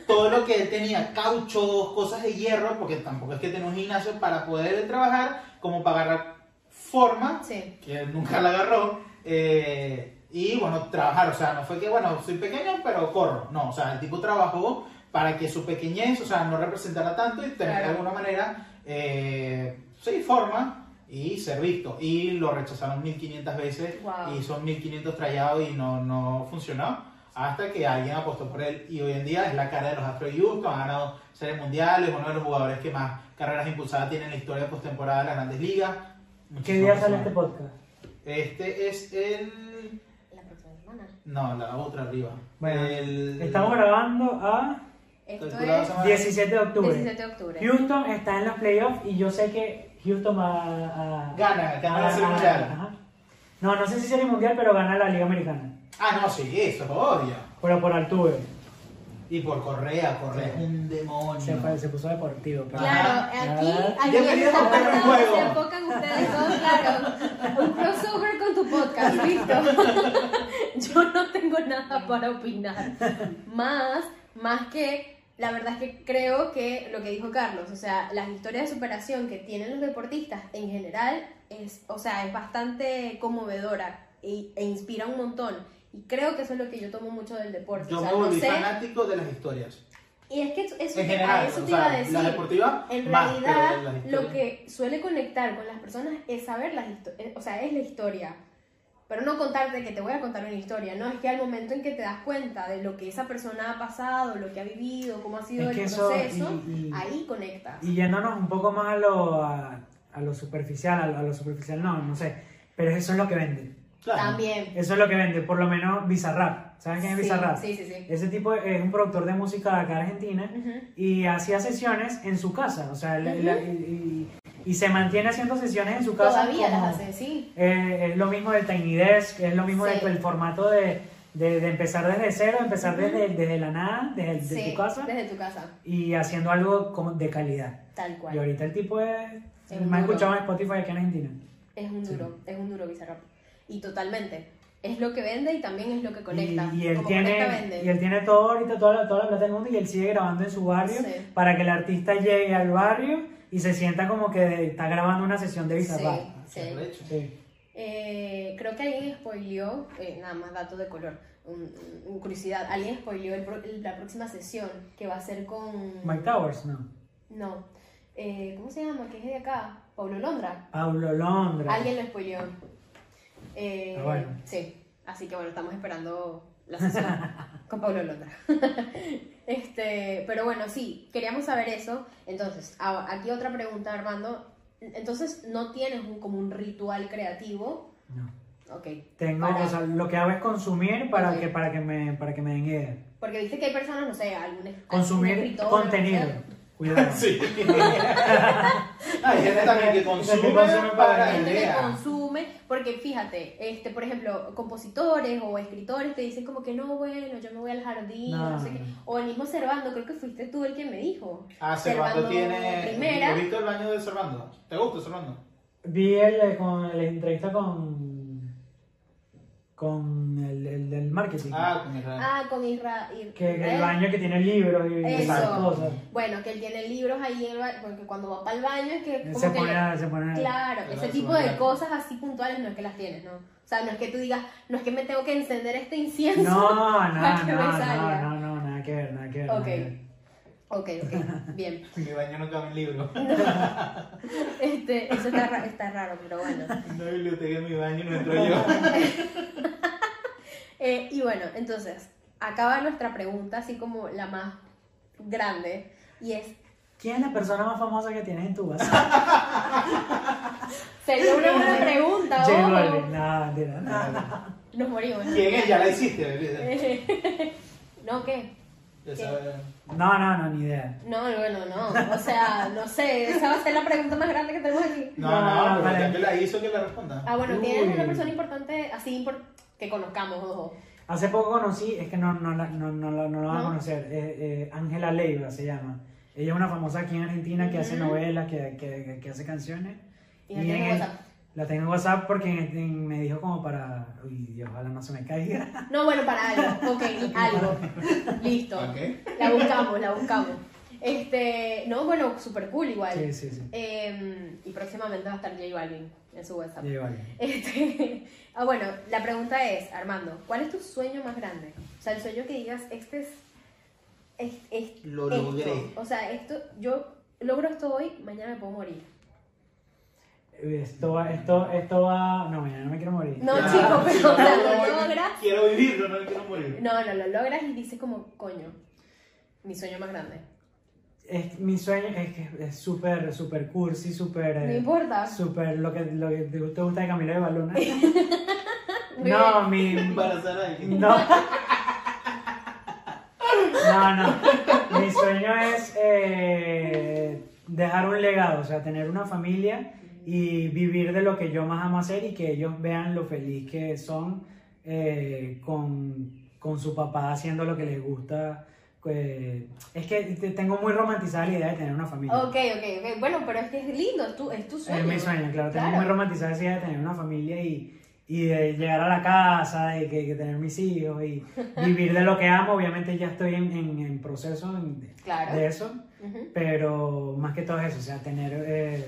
todo lo que él tenía, cauchos, cosas de hierro, porque tampoco es que tenía un gimnasio para poder trabajar, como para agarrar forma, Sí. que él nunca la agarró, eh, y bueno, trabajar, o sea, no fue que, bueno, soy pequeño, pero corro, no, o sea, el tipo trabajó para que su pequeñez, o sea, no representara tanto y tener de Claro. alguna manera, eh, sí, forma y ser visto. Y lo rechazaron 1500 veces Wow. y son 1500 trayados y no, no funcionó hasta que alguien apostó por él y hoy en día es la cara de los Astros de Houston, ha ganado series mundiales, uno de los jugadores que más carreras impulsadas tiene en la historia postemporada de las grandes ligas. ¿Qué día sale este podcast? Este es el Panamericana. No, la otra arriba. Bueno, El- estamos grabando a Esto es semana- 17 de octubre. 17 de octubre. Houston está en los playoffs y yo sé que Houston va a... Gana, gana la a- Serie Mundial. ajá. No, no sé si serie mundial, pero gana la Liga Americana. Ah, no, sí, eso es obvio. Pero por altura. Y por Correa, Correa es un demonio. Se, fue- se puso deportivo. pero- Claro, aquí, Ah. aquí Bienvenido está a Perro en pasando, Juego. se enfocan ustedes todos, claro. Un crossover con tu podcast, ¿listo? Yo no tengo nada para opinar. Más, más que, la verdad es que creo que lo que dijo Carlos, o sea, las historias de superación que tienen los deportistas en general es, o sea, es bastante conmovedora e, e inspira un montón. Y creo que eso es lo que yo tomo mucho del deporte. Yo o sea, me no volví sé- fanático de las historias. y es que eso, eso En general, a eso o te iba a sea, decir. la deportiva, En más, realidad, lo que suele conectar con las personas es saber las historias, o sea, es la historia. Pero no contarte que te voy a contar una historia, no, es que al momento en que te das cuenta de lo que esa persona ha pasado, lo que ha vivido, cómo ha sido Es que el eso, proceso, y- y- ahí conectas. Y yéndonos un poco más a lo, a, a lo superficial, a, a lo superficial no, no sé. Pero eso es lo que vende. Claro. También. Eso es lo que vende, por lo menos Bizarrap. ¿Saben quién es Sí, Bizarrap? Sí, sí, sí. Ese tipo es un productor de música de acá de Argentina y hacía sesiones en su casa. O sea, la- y, se mantiene haciendo sesiones en su casa. Todavía como- las hacen, sí. Eh, es lo mismo del Tiny Desk, es lo mismo Sí. del el formato de, de, de empezar desde cero, empezar desde, desde la nada, desde, tu casa desde tu casa, y haciendo algo como de calidad. tal cual. Y ahorita el tipo es, Es duro. escuchado en Spotify aquí en Argentina. Es un Sí. duro, es un duro Bizarrap. Y totalmente. Es lo que vende y también es lo que conecta. Y, y él Como conecta, tiene, vende. y él tiene todo ahorita, toda la, toda la plata del mundo y él sigue grabando en su barrio Sí. para que el artista llegue al barrio y se sienta como que está grabando una sesión de Bizarrap. Sí, sí. Qué arrecho. Sí. Eh, creo que alguien spoileó, eh, nada más datos de color, un, un- curiosidad, alguien spoileó el pro- el- la próxima sesión que va a ser con... Mike Towers, no. No, eh, ¿cómo se llama? Que es de acá, Pablo Londra. Pablo Londra. Alguien lo spoileó. Eh, Ah, bueno. Sí, así que bueno, estamos esperando la sesión con Pablo Londra. este, pero bueno, sí, queríamos saber eso. Entonces, aquí otra pregunta, Armando. Entonces, ¿no tienes un, como un ritual creativo? No. Ok. Tengo, Para- o sea, lo que hago es consumir para Ok. que para que me para que me den ideas. Porque viste que hay personas, no sé, algún algún Consumir escritor, contenido. Cuidado. Sí. Hay gente también que consume consume para que idea. Consume, porque fíjate, este, por ejemplo, compositores o escritores te dicen como que no, bueno, yo me voy al jardín, no, No, sé qué. O el mismo Servando, creo que fuiste tú el que me dijo. Ah, Servando tiene. Primera. ¿Has visto el baño de Servando? ¿Te gusta Servando? Vi el, eh, con la entrevista con con el, el del marketing. Ah, con Israel. Ah, con Isra. Ir- que, que el Israel. baño que tiene libros y esas cosas. Bueno, que él tiene libros ahí, en el ba- porque cuando va para el baño es que. Como Se que pone, le- se pone Claro, Claro, ese tipo de cosas así puntuales no es que las tienes, ¿no? O sea, no es que tú digas, no es que me tengo que encender este incienso. No, no, para no, que me no, salga. no, no, nada que ver, nada que ver. Ok. Nada. Ok, ok, bien. En mi baño no cabe un libro. Este, eso está, ra- está raro, pero bueno. En una biblioteca en mi baño no entro yo. Eh, y bueno, entonces, acaba nuestra pregunta, así como la más grande, y es, ¿Quién es la persona más famosa que tienes en tu casa? sería una buena pregunta, J. Balvin, no, mentira, no. Nos morimos. ¿Quién es? Ya la hiciste. no, ¿qué? No, no, no, ni idea. No, bueno, no. O sea, no sé, esa va a ser la pregunta más grande que tenemos aquí. No, No, no, pero vale. ya que la hizo, que la responda. Ah, bueno, ¿tienes una persona importante así que conozcamos, ojo? Hace poco conocí, es que no, no, la- no, no, no la van a ¿No? conocer, eh, eh, Ángela Leiva se llama. Ella es una famosa aquí en Argentina que hace Ujú. novelas, que, que, que hace canciones. Y la en el-. La tengo en WhatsApp porque me dijo como para... Uy, Dios, ojalá no se me caiga. No, bueno, para algo. Ok, algo. Listo. Ok. La buscamos, la buscamos. Este, no, bueno, super cool igual. Sí, sí, sí. Eh, y próximamente va a estar J Balvin en su WhatsApp. Ya, vale. Este, ah, bueno, la pregunta es, Armando, ¿cuál es tu sueño más grande? O sea, el sueño que digas, este es... es, es Lo esto. logré. O sea, esto, yo logro esto hoy, mañana me puedo morir. Esto va, esto, esto va... No, mañana no me quiero morir. No, Ya, chico, pero o sea, no, lo logras. Quiero vivirlo, no quiero morir. No, no, lo logras y dices como, coño, mi sueño más grande. Es, mi sueño es que es súper, súper cursi, súper... No eh, importa. Súper lo que, lo que te gusta de Camila de Baluna. Muy No, mi. Embarazar a alguien. No. No, no. Mi sueño es eh, dejar un legado, o sea, tener una familia y vivir de lo que yo más amo hacer y que ellos vean lo feliz que son eh, con, con su papá haciendo lo que les gusta. eh, es que te- tengo muy romantizada la idea de tener una familia. Ok, ok, ok. Bueno, pero es que es lindo, es tu, es tu sueño. Es mi sueño, claro. Tengo Claro. muy romantizada esa idea de tener una familia y, y de llegar a la casa, de que, que tener mis hijos y vivir de lo que amo. Obviamente ya estoy en, en, en proceso en- Claro. de eso, Ujú. pero más que todo eso, o sea, tener eh,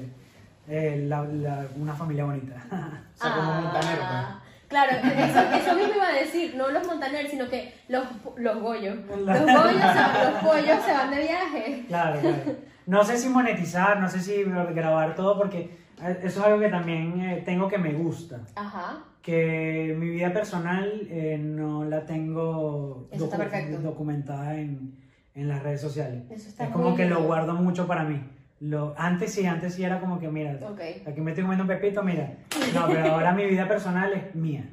eh, la- la- una familia bonita. O sea, como montanero, pues. Ah, Claro, eso, eso mismo iba a decir, no los montaneros, sino que los, los goyos. Los goyos, los pollos se van de viaje. claro, claro. No sé si monetizar, no sé si grabar todo, porque eh, eso es algo que también eh, tengo que me gusta. Ajá. que mi vida personal eh, no la tengo perfecto. documentada en, en las redes sociales. Eso está es como muy que lo bien. guardo mucho para mí. Lo, antes sí, antes sí era como que, mira, aquí me estoy comiendo un pepito, mira. No, pero ahora mi vida personal es mía.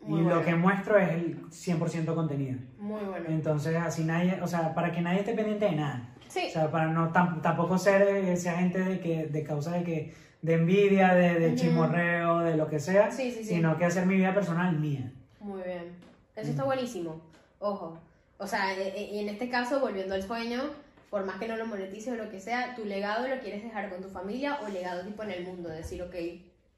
Muy y lo que muestro es el 100% contenido. Muy bueno. Entonces, así nadie, o sea, para que nadie esté pendiente de nada. Sí. O sea, para no tam- tampoco ser esa gente de que de causa de que de envidia, de, chismorreo, de lo que sea, Sí, sí, sí. sino que hacer mi vida personal mía. Muy bien. Eso está buenísimo. Ojo. O sea, e- e- y en este caso, volviendo al sueño, por más que no lo monetices o lo que sea, tu legado lo quieres dejar con tu familia o legado tipo en el mundo. Decir, ok,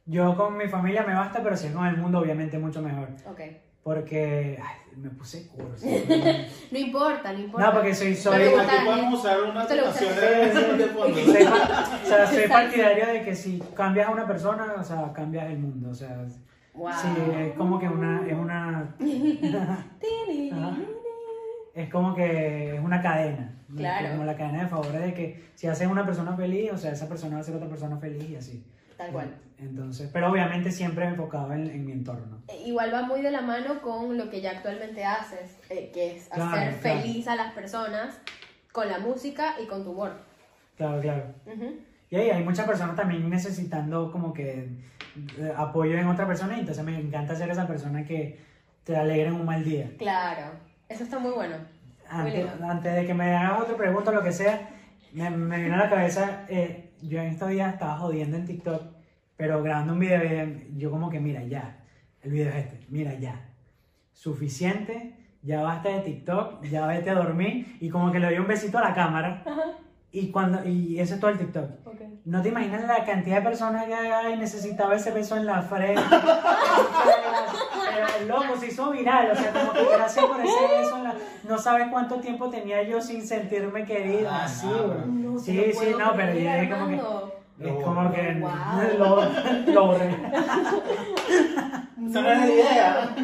Yo con mi familia me basta, pero si es con el mundo, obviamente mucho mejor. ok. Porque ay, me puse curso. No importa, no importa. no, porque soy, No soy, le Aquí podemos ¿eh? usar una aplicación de, de fondo. soy, o sea, soy partidario de que si cambias a una persona, o sea, cambias el mundo. O sea, Wow. sí, es como que una, es una. es como que es una cadena. Claro. Como la cadena de favores de que si haces una persona feliz, o sea, esa persona va a ser otra persona feliz y así. Tal cual. Entonces, pero obviamente siempre enfocado en, en mi entorno. Eh, Igual va muy de la mano con lo que ya actualmente haces, eh, que es Claro, hacer claro. feliz a las personas con la música y con tu humor. Claro, claro. Ujú. Y ahí hay muchas personas también necesitando como que eh, apoyo en otra persona y entonces me encanta ser esa persona que te alegra en un mal día. Claro, eso está muy bueno. Antes, de que me hagas otra pregunta o lo que sea, me, me vino a la cabeza, eh, yo en estos días estaba jodiendo en TikTok, pero grabando un video, yo como que mira ya, el video es este, mira ya, suficiente, ya basta de TikTok, ya vete a dormir y como que le doy un besito a la cámara y cuando y eso es todo el TikTok. Ok. No te imaginas la cantidad de personas que ay, necesitaba ese beso en la frente. Pero el loco se hizo viral, o sea, como que gracias por ese beso. en la- No sabes cuánto tiempo tenía yo sin sentirme querido. Ah, así, no, güey. No te sí, sí, no, pero ya es como que. Es como que. Wow. Lo, lo borré. Esa no es la idea.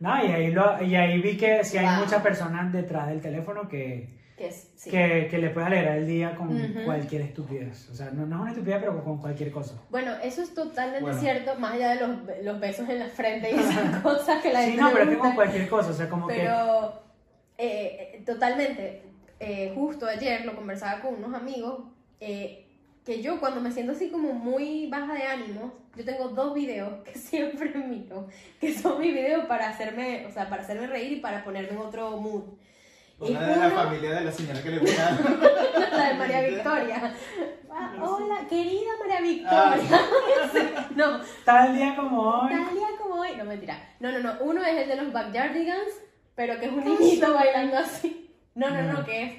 No, y ahí, lo, y ahí vi que sí hay Wow. muchas personas detrás del teléfono que, Que sí. que, que le puedes alegrar el día con Ujú. cualquier estupidez. O sea, no, no es una estupidez, pero con cualquier cosa. Bueno, eso es totalmente Bueno. cierto, más allá de los, los besos en la frente y esas cosas que la Sí, gente no, le pero es que con cualquier cosa, o sea, como que... Pero eh, eh, totalmente, eh, justo ayer lo conversaba con unos amigos, eh, que yo cuando me siento así como muy baja de ánimo, yo tengo dos videos que siempre miro, que son mis videos para hacerme, o sea, para hacerme reír y para ponerme en otro mood. Una de la familia de la señora que le gusta. la de María Victoria. Ah, hola, querida María Victoria. no, Tal día como hoy. Tal día como hoy. No, mentira. No, no, no. Uno es el de los Backyardigans, pero que es un niñito bailando así. No, no, no, que es.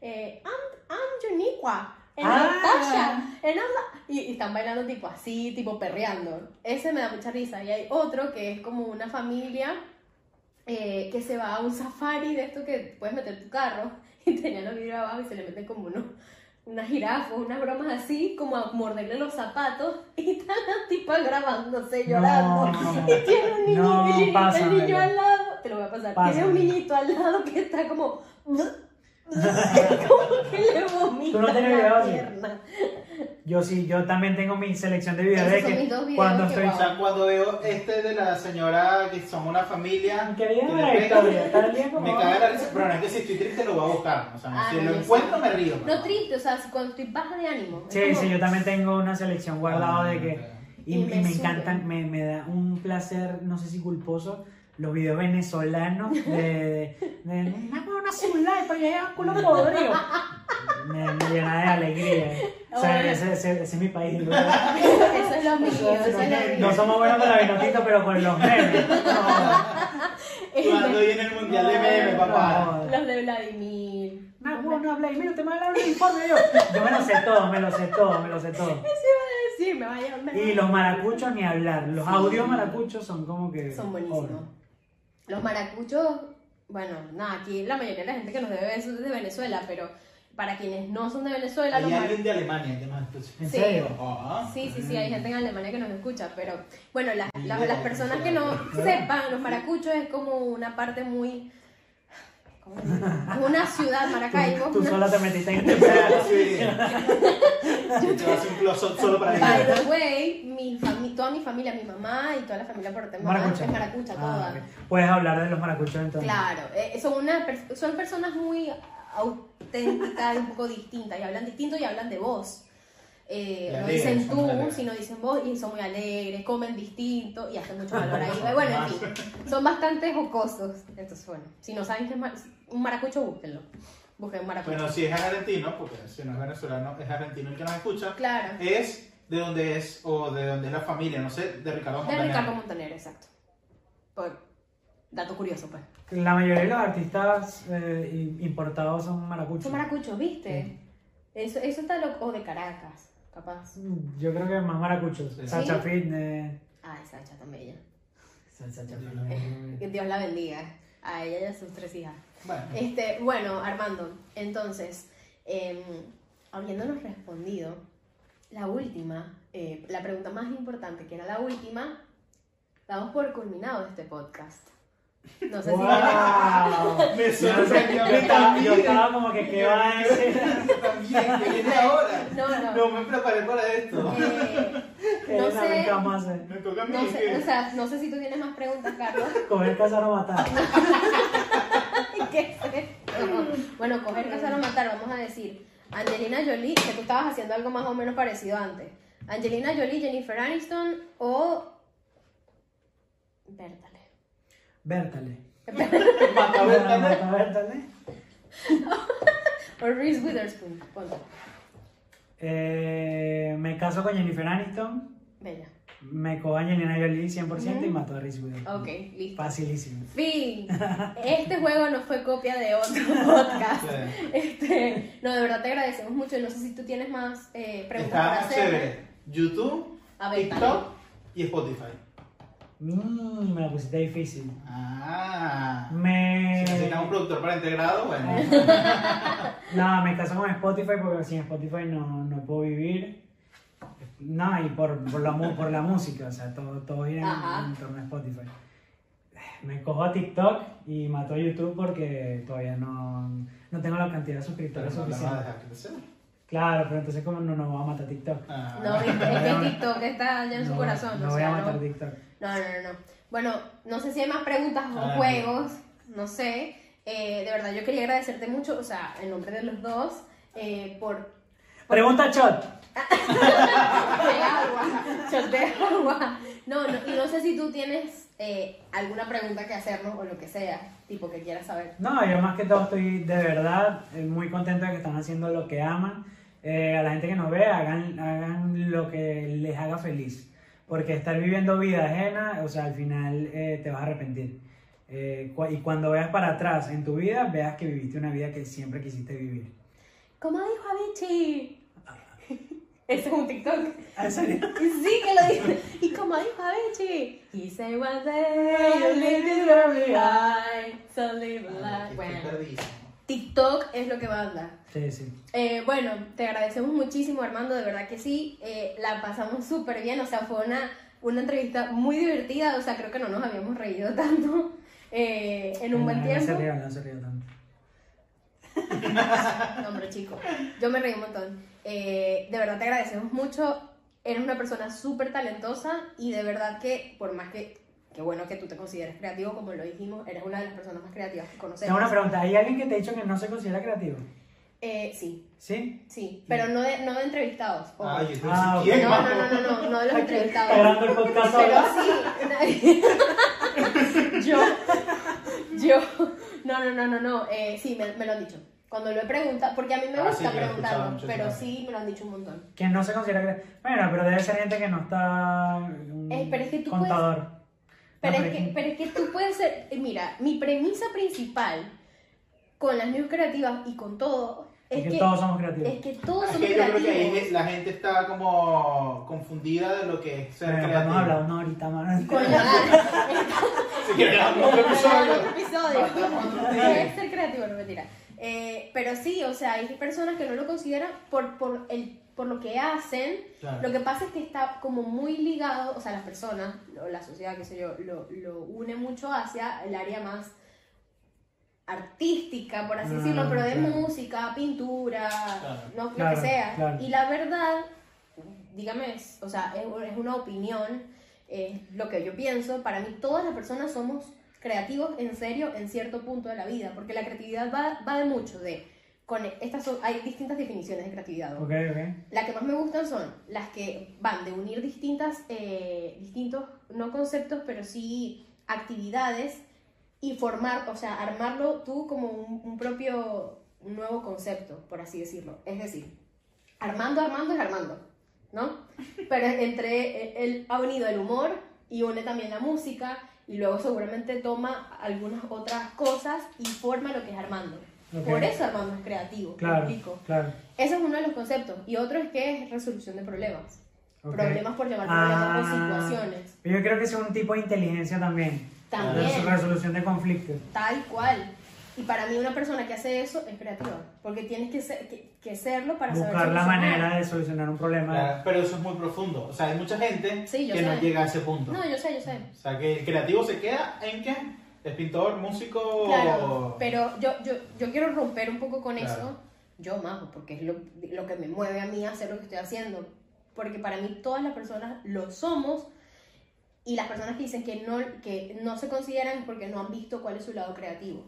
Eh, I'm, I'm Juniqua. En Ah. Natasha. En y, y están bailando tipo así, tipo perreando. Ese me da mucha risa. Y hay otro que es como una familia eh, que se va a un safari de esto que puedes meter tu carro y tenían los vidrios abajo y se le meten como unos unas jirafas, unas bromas así, como a morderle los zapatos y están las tipas grabándose llorando. No. Y tiene un niño, No, y el niño al lado, te lo voy a pasar, tiene un niñito al lado que está como... como que le vomita ¿Tú no tienes la pierna. Yo sí, yo también tengo mi selección de videos Esos de son que mis dos videos cuando que estoy... O sea, cuando veo este de la señora que son una familia. Qué bien que la le pega, historia, tal día como Me caga la risa, pero no es que si estoy triste lo voy a buscar. O sea, Ah, si no, lo yo encuentro sí. me río. No triste, o sea, si cuando estoy baja de ánimo. es Sí, como- sí, yo también tengo una selección guardada de que... Y, Y y me me, sube. encantan, me, me da un placer, no sé si culposo, los videos venezolanos de, de, de "Dame una celular para llegar a culo podrido. Me, me llena de alegría. O sea, ese, ese- ese es mi país. ¿no? Eso es lo mío, eso es lo mío. No somos buenos con la vinotita, pero con los memes. Cuando viene el mundial de memes, papá. No. Los de Vladimir. No, no, no y mira, te me habla el informe yo. Yo me lo sé todo, me lo sé todo, me lo sé todo. Sí, me vaya me- Y los maracuchos ni hablar. Los audios maracuchos son como que. Son buenísimos. Los maracuchos, bueno, nada, aquí la mayoría de la gente que nos debe es de Venezuela, pero para quienes no son de Venezuela, los Hay alguien de Alemania que nos escucha. ¿En Sí. serio? Ah. Sí, sí, sí, hay gente en Alemania que nos escucha, pero bueno, las, las, las personas que no sepan, los maracuchos es como una parte muy... una ciudad, Maracaibo. Tú una- sola te metiste en este pedazo. Sí. Te vas a hacer un close-up solo para By the way, mi fami- toda mi familia, mi mamá y toda la familia por Maracucha. es maracucha toda. Ah, ok. Puedes hablar de los maracuchos entonces. Claro, eh, son, una, per- son personas muy auténticas y un poco distintas, y hablan distinto y hablan de vos. Eh, no alegres, dicen tú, sino dicen vos, y son muy alegres, comen distinto y hacen mucho valor ahí. Bueno, en fin, son bastante jocosos. Entonces, bueno, si no saben qué es un maracucho, búsquenlo. Busquen un maracucho. Bueno, si es argentino, porque si no es venezolano, es argentino el que nos escucha, Claro, es de donde es, o de donde es la familia, no sé, de Ricardo de Montaner. Ricardo Montaner, exacto. Por dato curioso, pues. La mayoría de los artistas eh, importados son maracuchos. Son maracuchos, ¿viste? Eso, eso está loco. O de Caracas, capaz. Mm, Yo creo que más maracuchos. Sí. Sacha Fitness. Ay, Sacha tan bella. Sacha. Fitness. Que Dios la bendiga a ella y a sus tres hijas. Bueno, Este, bueno, Armando, entonces, eh, habiéndonos respondido, la última, eh, la pregunta más importante, que era la última, damos por culminado este podcast. No sé ¡Wow! me Yo, sorprendió yo estaba, yo también. estaba como que, ¿qué va a decir? También, viene ahora. No, no. No me preparé para esto. si... eh, ¿Qué no sé, vamos a hacer? Me toca a mí. no sé, o sea, no sé si tú tienes más preguntas, Carlos. Coger, cazar o matar. ¿Qué es esto? Bueno, coger, cazar o matar, vamos a decir. Angelina Jolie, que tú estabas haciendo algo más o menos parecido antes. Angelina Jolie, Jennifer Aniston o. Bertale. Bértale. Mata. Mata, Bértale. O Reese Witherspoon. Ponte. Eh, me caso con Jennifer Aniston. Bella. Me cojo a Angelina Jolie 100% y mato a Reese Witherspoon. Ok, listo. Facilísimo. Fin. Este juego no fue copia de otro podcast. Este, no, de verdad te agradecemos mucho. No sé si tú tienes más eh, preguntas para Está hacer. chévere. YouTube, A ver, TikTok y Spotify. Mm, me la pusiste difícil. Ah. Me. Si necesitas un productor para integrado, bueno. No, me caso con Spotify porque sin Spotify no, no puedo vivir. No, y por, por, la, por la música, o sea, todo, todo gira Ajá. en, torno a Spotify. Me cojo a TikTok y mato a YouTube porque todavía no, no tengo la cantidad de Pero suscriptores no la vas a suficiente. dejar. Claro, pero entonces como no nos va a matar TikTok. Ah. No, es que TikTok está allá en su No, corazón. No o voy sea, a matar no. TikTok. No, no, no, no. Bueno, no sé si hay más preguntas o Ah. juegos, no sé. Eh, de verdad, yo quería agradecerte mucho, o sea, en nombre de los dos, eh, por... Pregunta shot. De agua, shot de agua. No, no, y no sé si tú tienes eh, alguna pregunta que hacernos o lo que sea, tipo que quieras saber. No, yo más que todo estoy de verdad eh, muy contento de que están haciendo lo que aman. Eh, a la gente que nos ve, hagan, hagan lo que les haga feliz. Porque estar viviendo vida ajena, o sea, al final eh, te vas a arrepentir. Eh, cu- y cuando veas para atrás en tu vida, veas que viviste una vida que siempre quisiste vivir. Como dijo Avicii. Ese es un TikTok. ¿En serio? Sí, que lo dice. Y como dijo Avicii. He said one day you live it behind, so live a Ah, life. que Bueno. TikTok es lo que manda. Sí, sí. Eh, bueno, te agradecemos muchísimo, Armando, de verdad que sí. Eh, la pasamos súper bien, o sea, fue una, una entrevista muy divertida, o sea, creo que no nos habíamos reído tanto eh, en un buen No, no se tiempo. rían, no se rían tanto. No, hombre, chico, yo me reí un montón. Eh, de verdad te agradecemos mucho. Eres una persona súper talentosa y de verdad que, por más que, que bueno que tú te consideres creativo, como lo dijimos, eres una de las personas más creativas que conocemos. Tengo una pregunta. ¿Hay alguien que te ha dicho que no se considera creativo? Eh, sí, ¿Sí? sí, pero no de, no de entrevistados. ojo. Ah. ¿quién, no, no, no, no, no, no de los entrevistados. grabando el podcast Pero sí, yo, yo, no, no, no, no, no, eh, sí, me, me lo han dicho. Cuando lo he preguntado, porque a mí me Ah, gusta sí, preguntarlo, pero sí. me lo han dicho un montón. Que no se considera que... Bueno, pero debe ser gente que no está... un Eh, pero es que tú contador. Pero, No, es que, pero es que tú puedes ser, eh, mira, mi premisa principal con las news creativas y con todo es, Es que que, todos somos creativos. es que todos Es somos que yo creo que ahí creativos. la gente está como confundida de lo que es ser Bueno, creativo. hemos hablado una horita más. Con la, Si quieres, otro episodio. otro episodio. No es ser creativo, no mentira. Eh, pero sí, o sea, hay personas que no lo consideran por, por, el, por lo que hacen. Claro. Lo que pasa es que está como muy ligado, o sea, las personas, o la sociedad, qué sé yo, lo, lo une mucho hacia el área más artística, por así Ah, decirlo, pero de claro. música, pintura, Claro. no, lo que sea. Y la verdad, dígame, o sea, es, es una opinión, es lo que yo pienso, para mí todas las personas somos creativos en serio en cierto punto de la vida, porque la creatividad va, va de mucho, de, con estas son- hay distintas definiciones de creatividad. ¿no? Ok, ok. Las que más me gustan son las que van de unir distintas, eh, distintos, no conceptos, pero sí actividades y formar, o sea, armarlo tú como un, un propio, nuevo concepto, por así decirlo. Es decir, Armando, Armando es Armando, ¿no? Pero entre, él ha unido el humor y une también la música y luego seguramente toma algunas otras cosas y forma lo que es Armando. Por eso Armando es creativo, ¿me Claro, claro. Ese es uno de los conceptos. Y otro es que es resolución de problemas. Problemas por llamar problemas Ah, o situaciones. Yo creo que es un tipo de inteligencia también. También. Resolución de conflictos. Tal cual. Y para mí una persona que hace eso es creativa. Porque tienes que, ser, que, que serlo para saber Buscar la solucionar. manera de solucionar un problema. Claro, pero eso es muy profundo. O sea, hay mucha gente Sí, que no llega a ese punto. No, yo sé, yo sé. O sea, que el creativo se queda en que es pintor, músico. Claro, pero yo, yo, yo quiero romper un poco con Claro. eso, yo más, porque es lo, lo que me mueve a mí a hacer lo que estoy haciendo. Porque para mí todas las personas lo somos y las personas que dicen que no, que no se consideran es porque no han visto cuál es su lado creativo.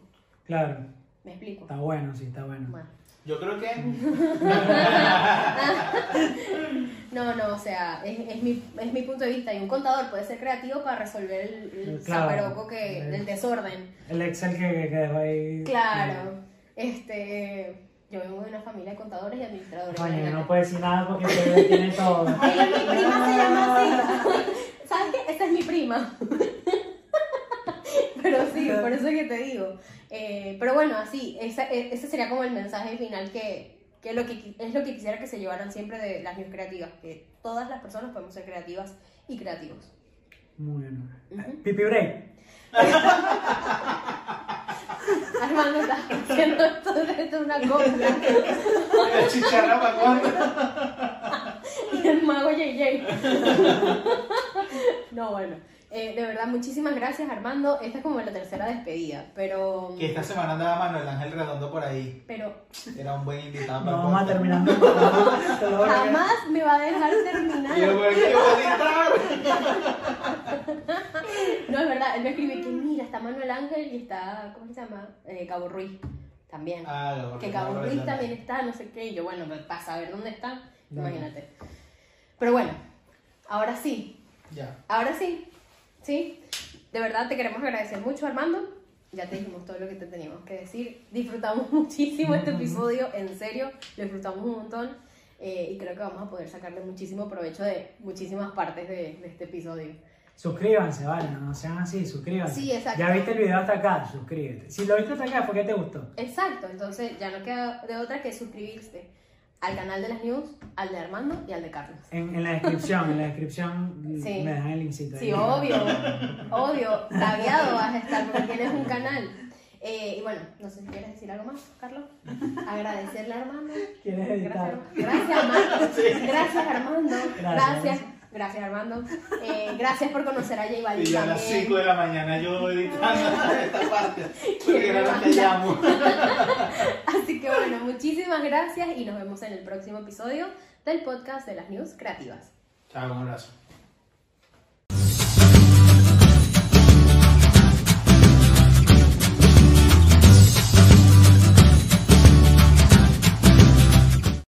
Claro. ¿Me explico? Está bueno, sí, está bueno. Bueno. Yo creo que. No, no, o sea, es, es mi, es mi punto de vista. Y un contador puede ser creativo para resolver el, el Claro. que, el desorden. El Excel que, que dejó ahí. Claro. Este, yo vengo de una familia de contadores y administradores. Coño, imagínate. no puede decir nada porque ustedes tienen todo. Ay, mi prima se llama así. ¿Sabes qué? Esta es mi prima. Por eso es que te digo. Eh, pero bueno, así, esa- e- ese sería como el mensaje final que, que, lo que es lo que quisiera que se llevaran siempre de las news creativas, que todas las personas podemos ser creativas y creativos. Muy bien. Pipi break. Armando está haciendo esto, esto es una copla. La chicharra para cuándo. Y el mago JJ. No, bueno. Eh, de verdad, muchísimas gracias Armando. Esta es como la tercera despedida, pero... Que esta semana andaba Manuel Ángel Redondo por ahí. Pero Era un buen invitado No para el vamos a terminar. Jamás me va a dejar terminar. Yo, bueno, ¿qué iba a editar? No, es verdad, él me escribe que mira, está Manuel Ángel y está, ¿cómo se llama? Eh, Cabo Ruiz también. Ah, lo- que Cabo Ruiz también está, no sé qué, y yo, bueno, para saber dónde está, No. imagínate. Pero bueno, ahora sí, Ya. ahora sí, sí, de verdad te queremos agradecer mucho, Armando. Ya te dijimos todo lo que te teníamos que decir. Disfrutamos muchísimo este episodio, en serio, lo disfrutamos un montón. eh, y creo que vamos a poder sacarle muchísimo provecho de muchísimas partes de, de este episodio. Suscríbanse, vale, no sean así, suscríbanse. Sí, exacto. Ya viste el video hasta acá, suscríbete. Si lo viste hasta acá, ¿por qué te gustó? Exacto, entonces ya no queda de otra que suscribirse al canal de las news, al de Armando y al de Carlos. En, en la descripción, en la descripción Sí. me dejan el linkcito. Sí, obvio, obvio, tagueado vas a estar porque tienes un canal. Eh, y bueno, no sé si quieres decir algo más, Carlos. Agradecerle a Armando. ¿Quieres editar? Gracias, Armando. Gracias, Armando. Gracias. Gracias. Gracias, Armando. Eh, gracias por conocer a J Balvin Y ya a las también. 5 de la mañana yo editando esta parte. ¿Quién Porque que manda? llamo. Así que bueno, muchísimas gracias y nos vemos en el próximo episodio del podcast de las news creativas. Chao, un abrazo.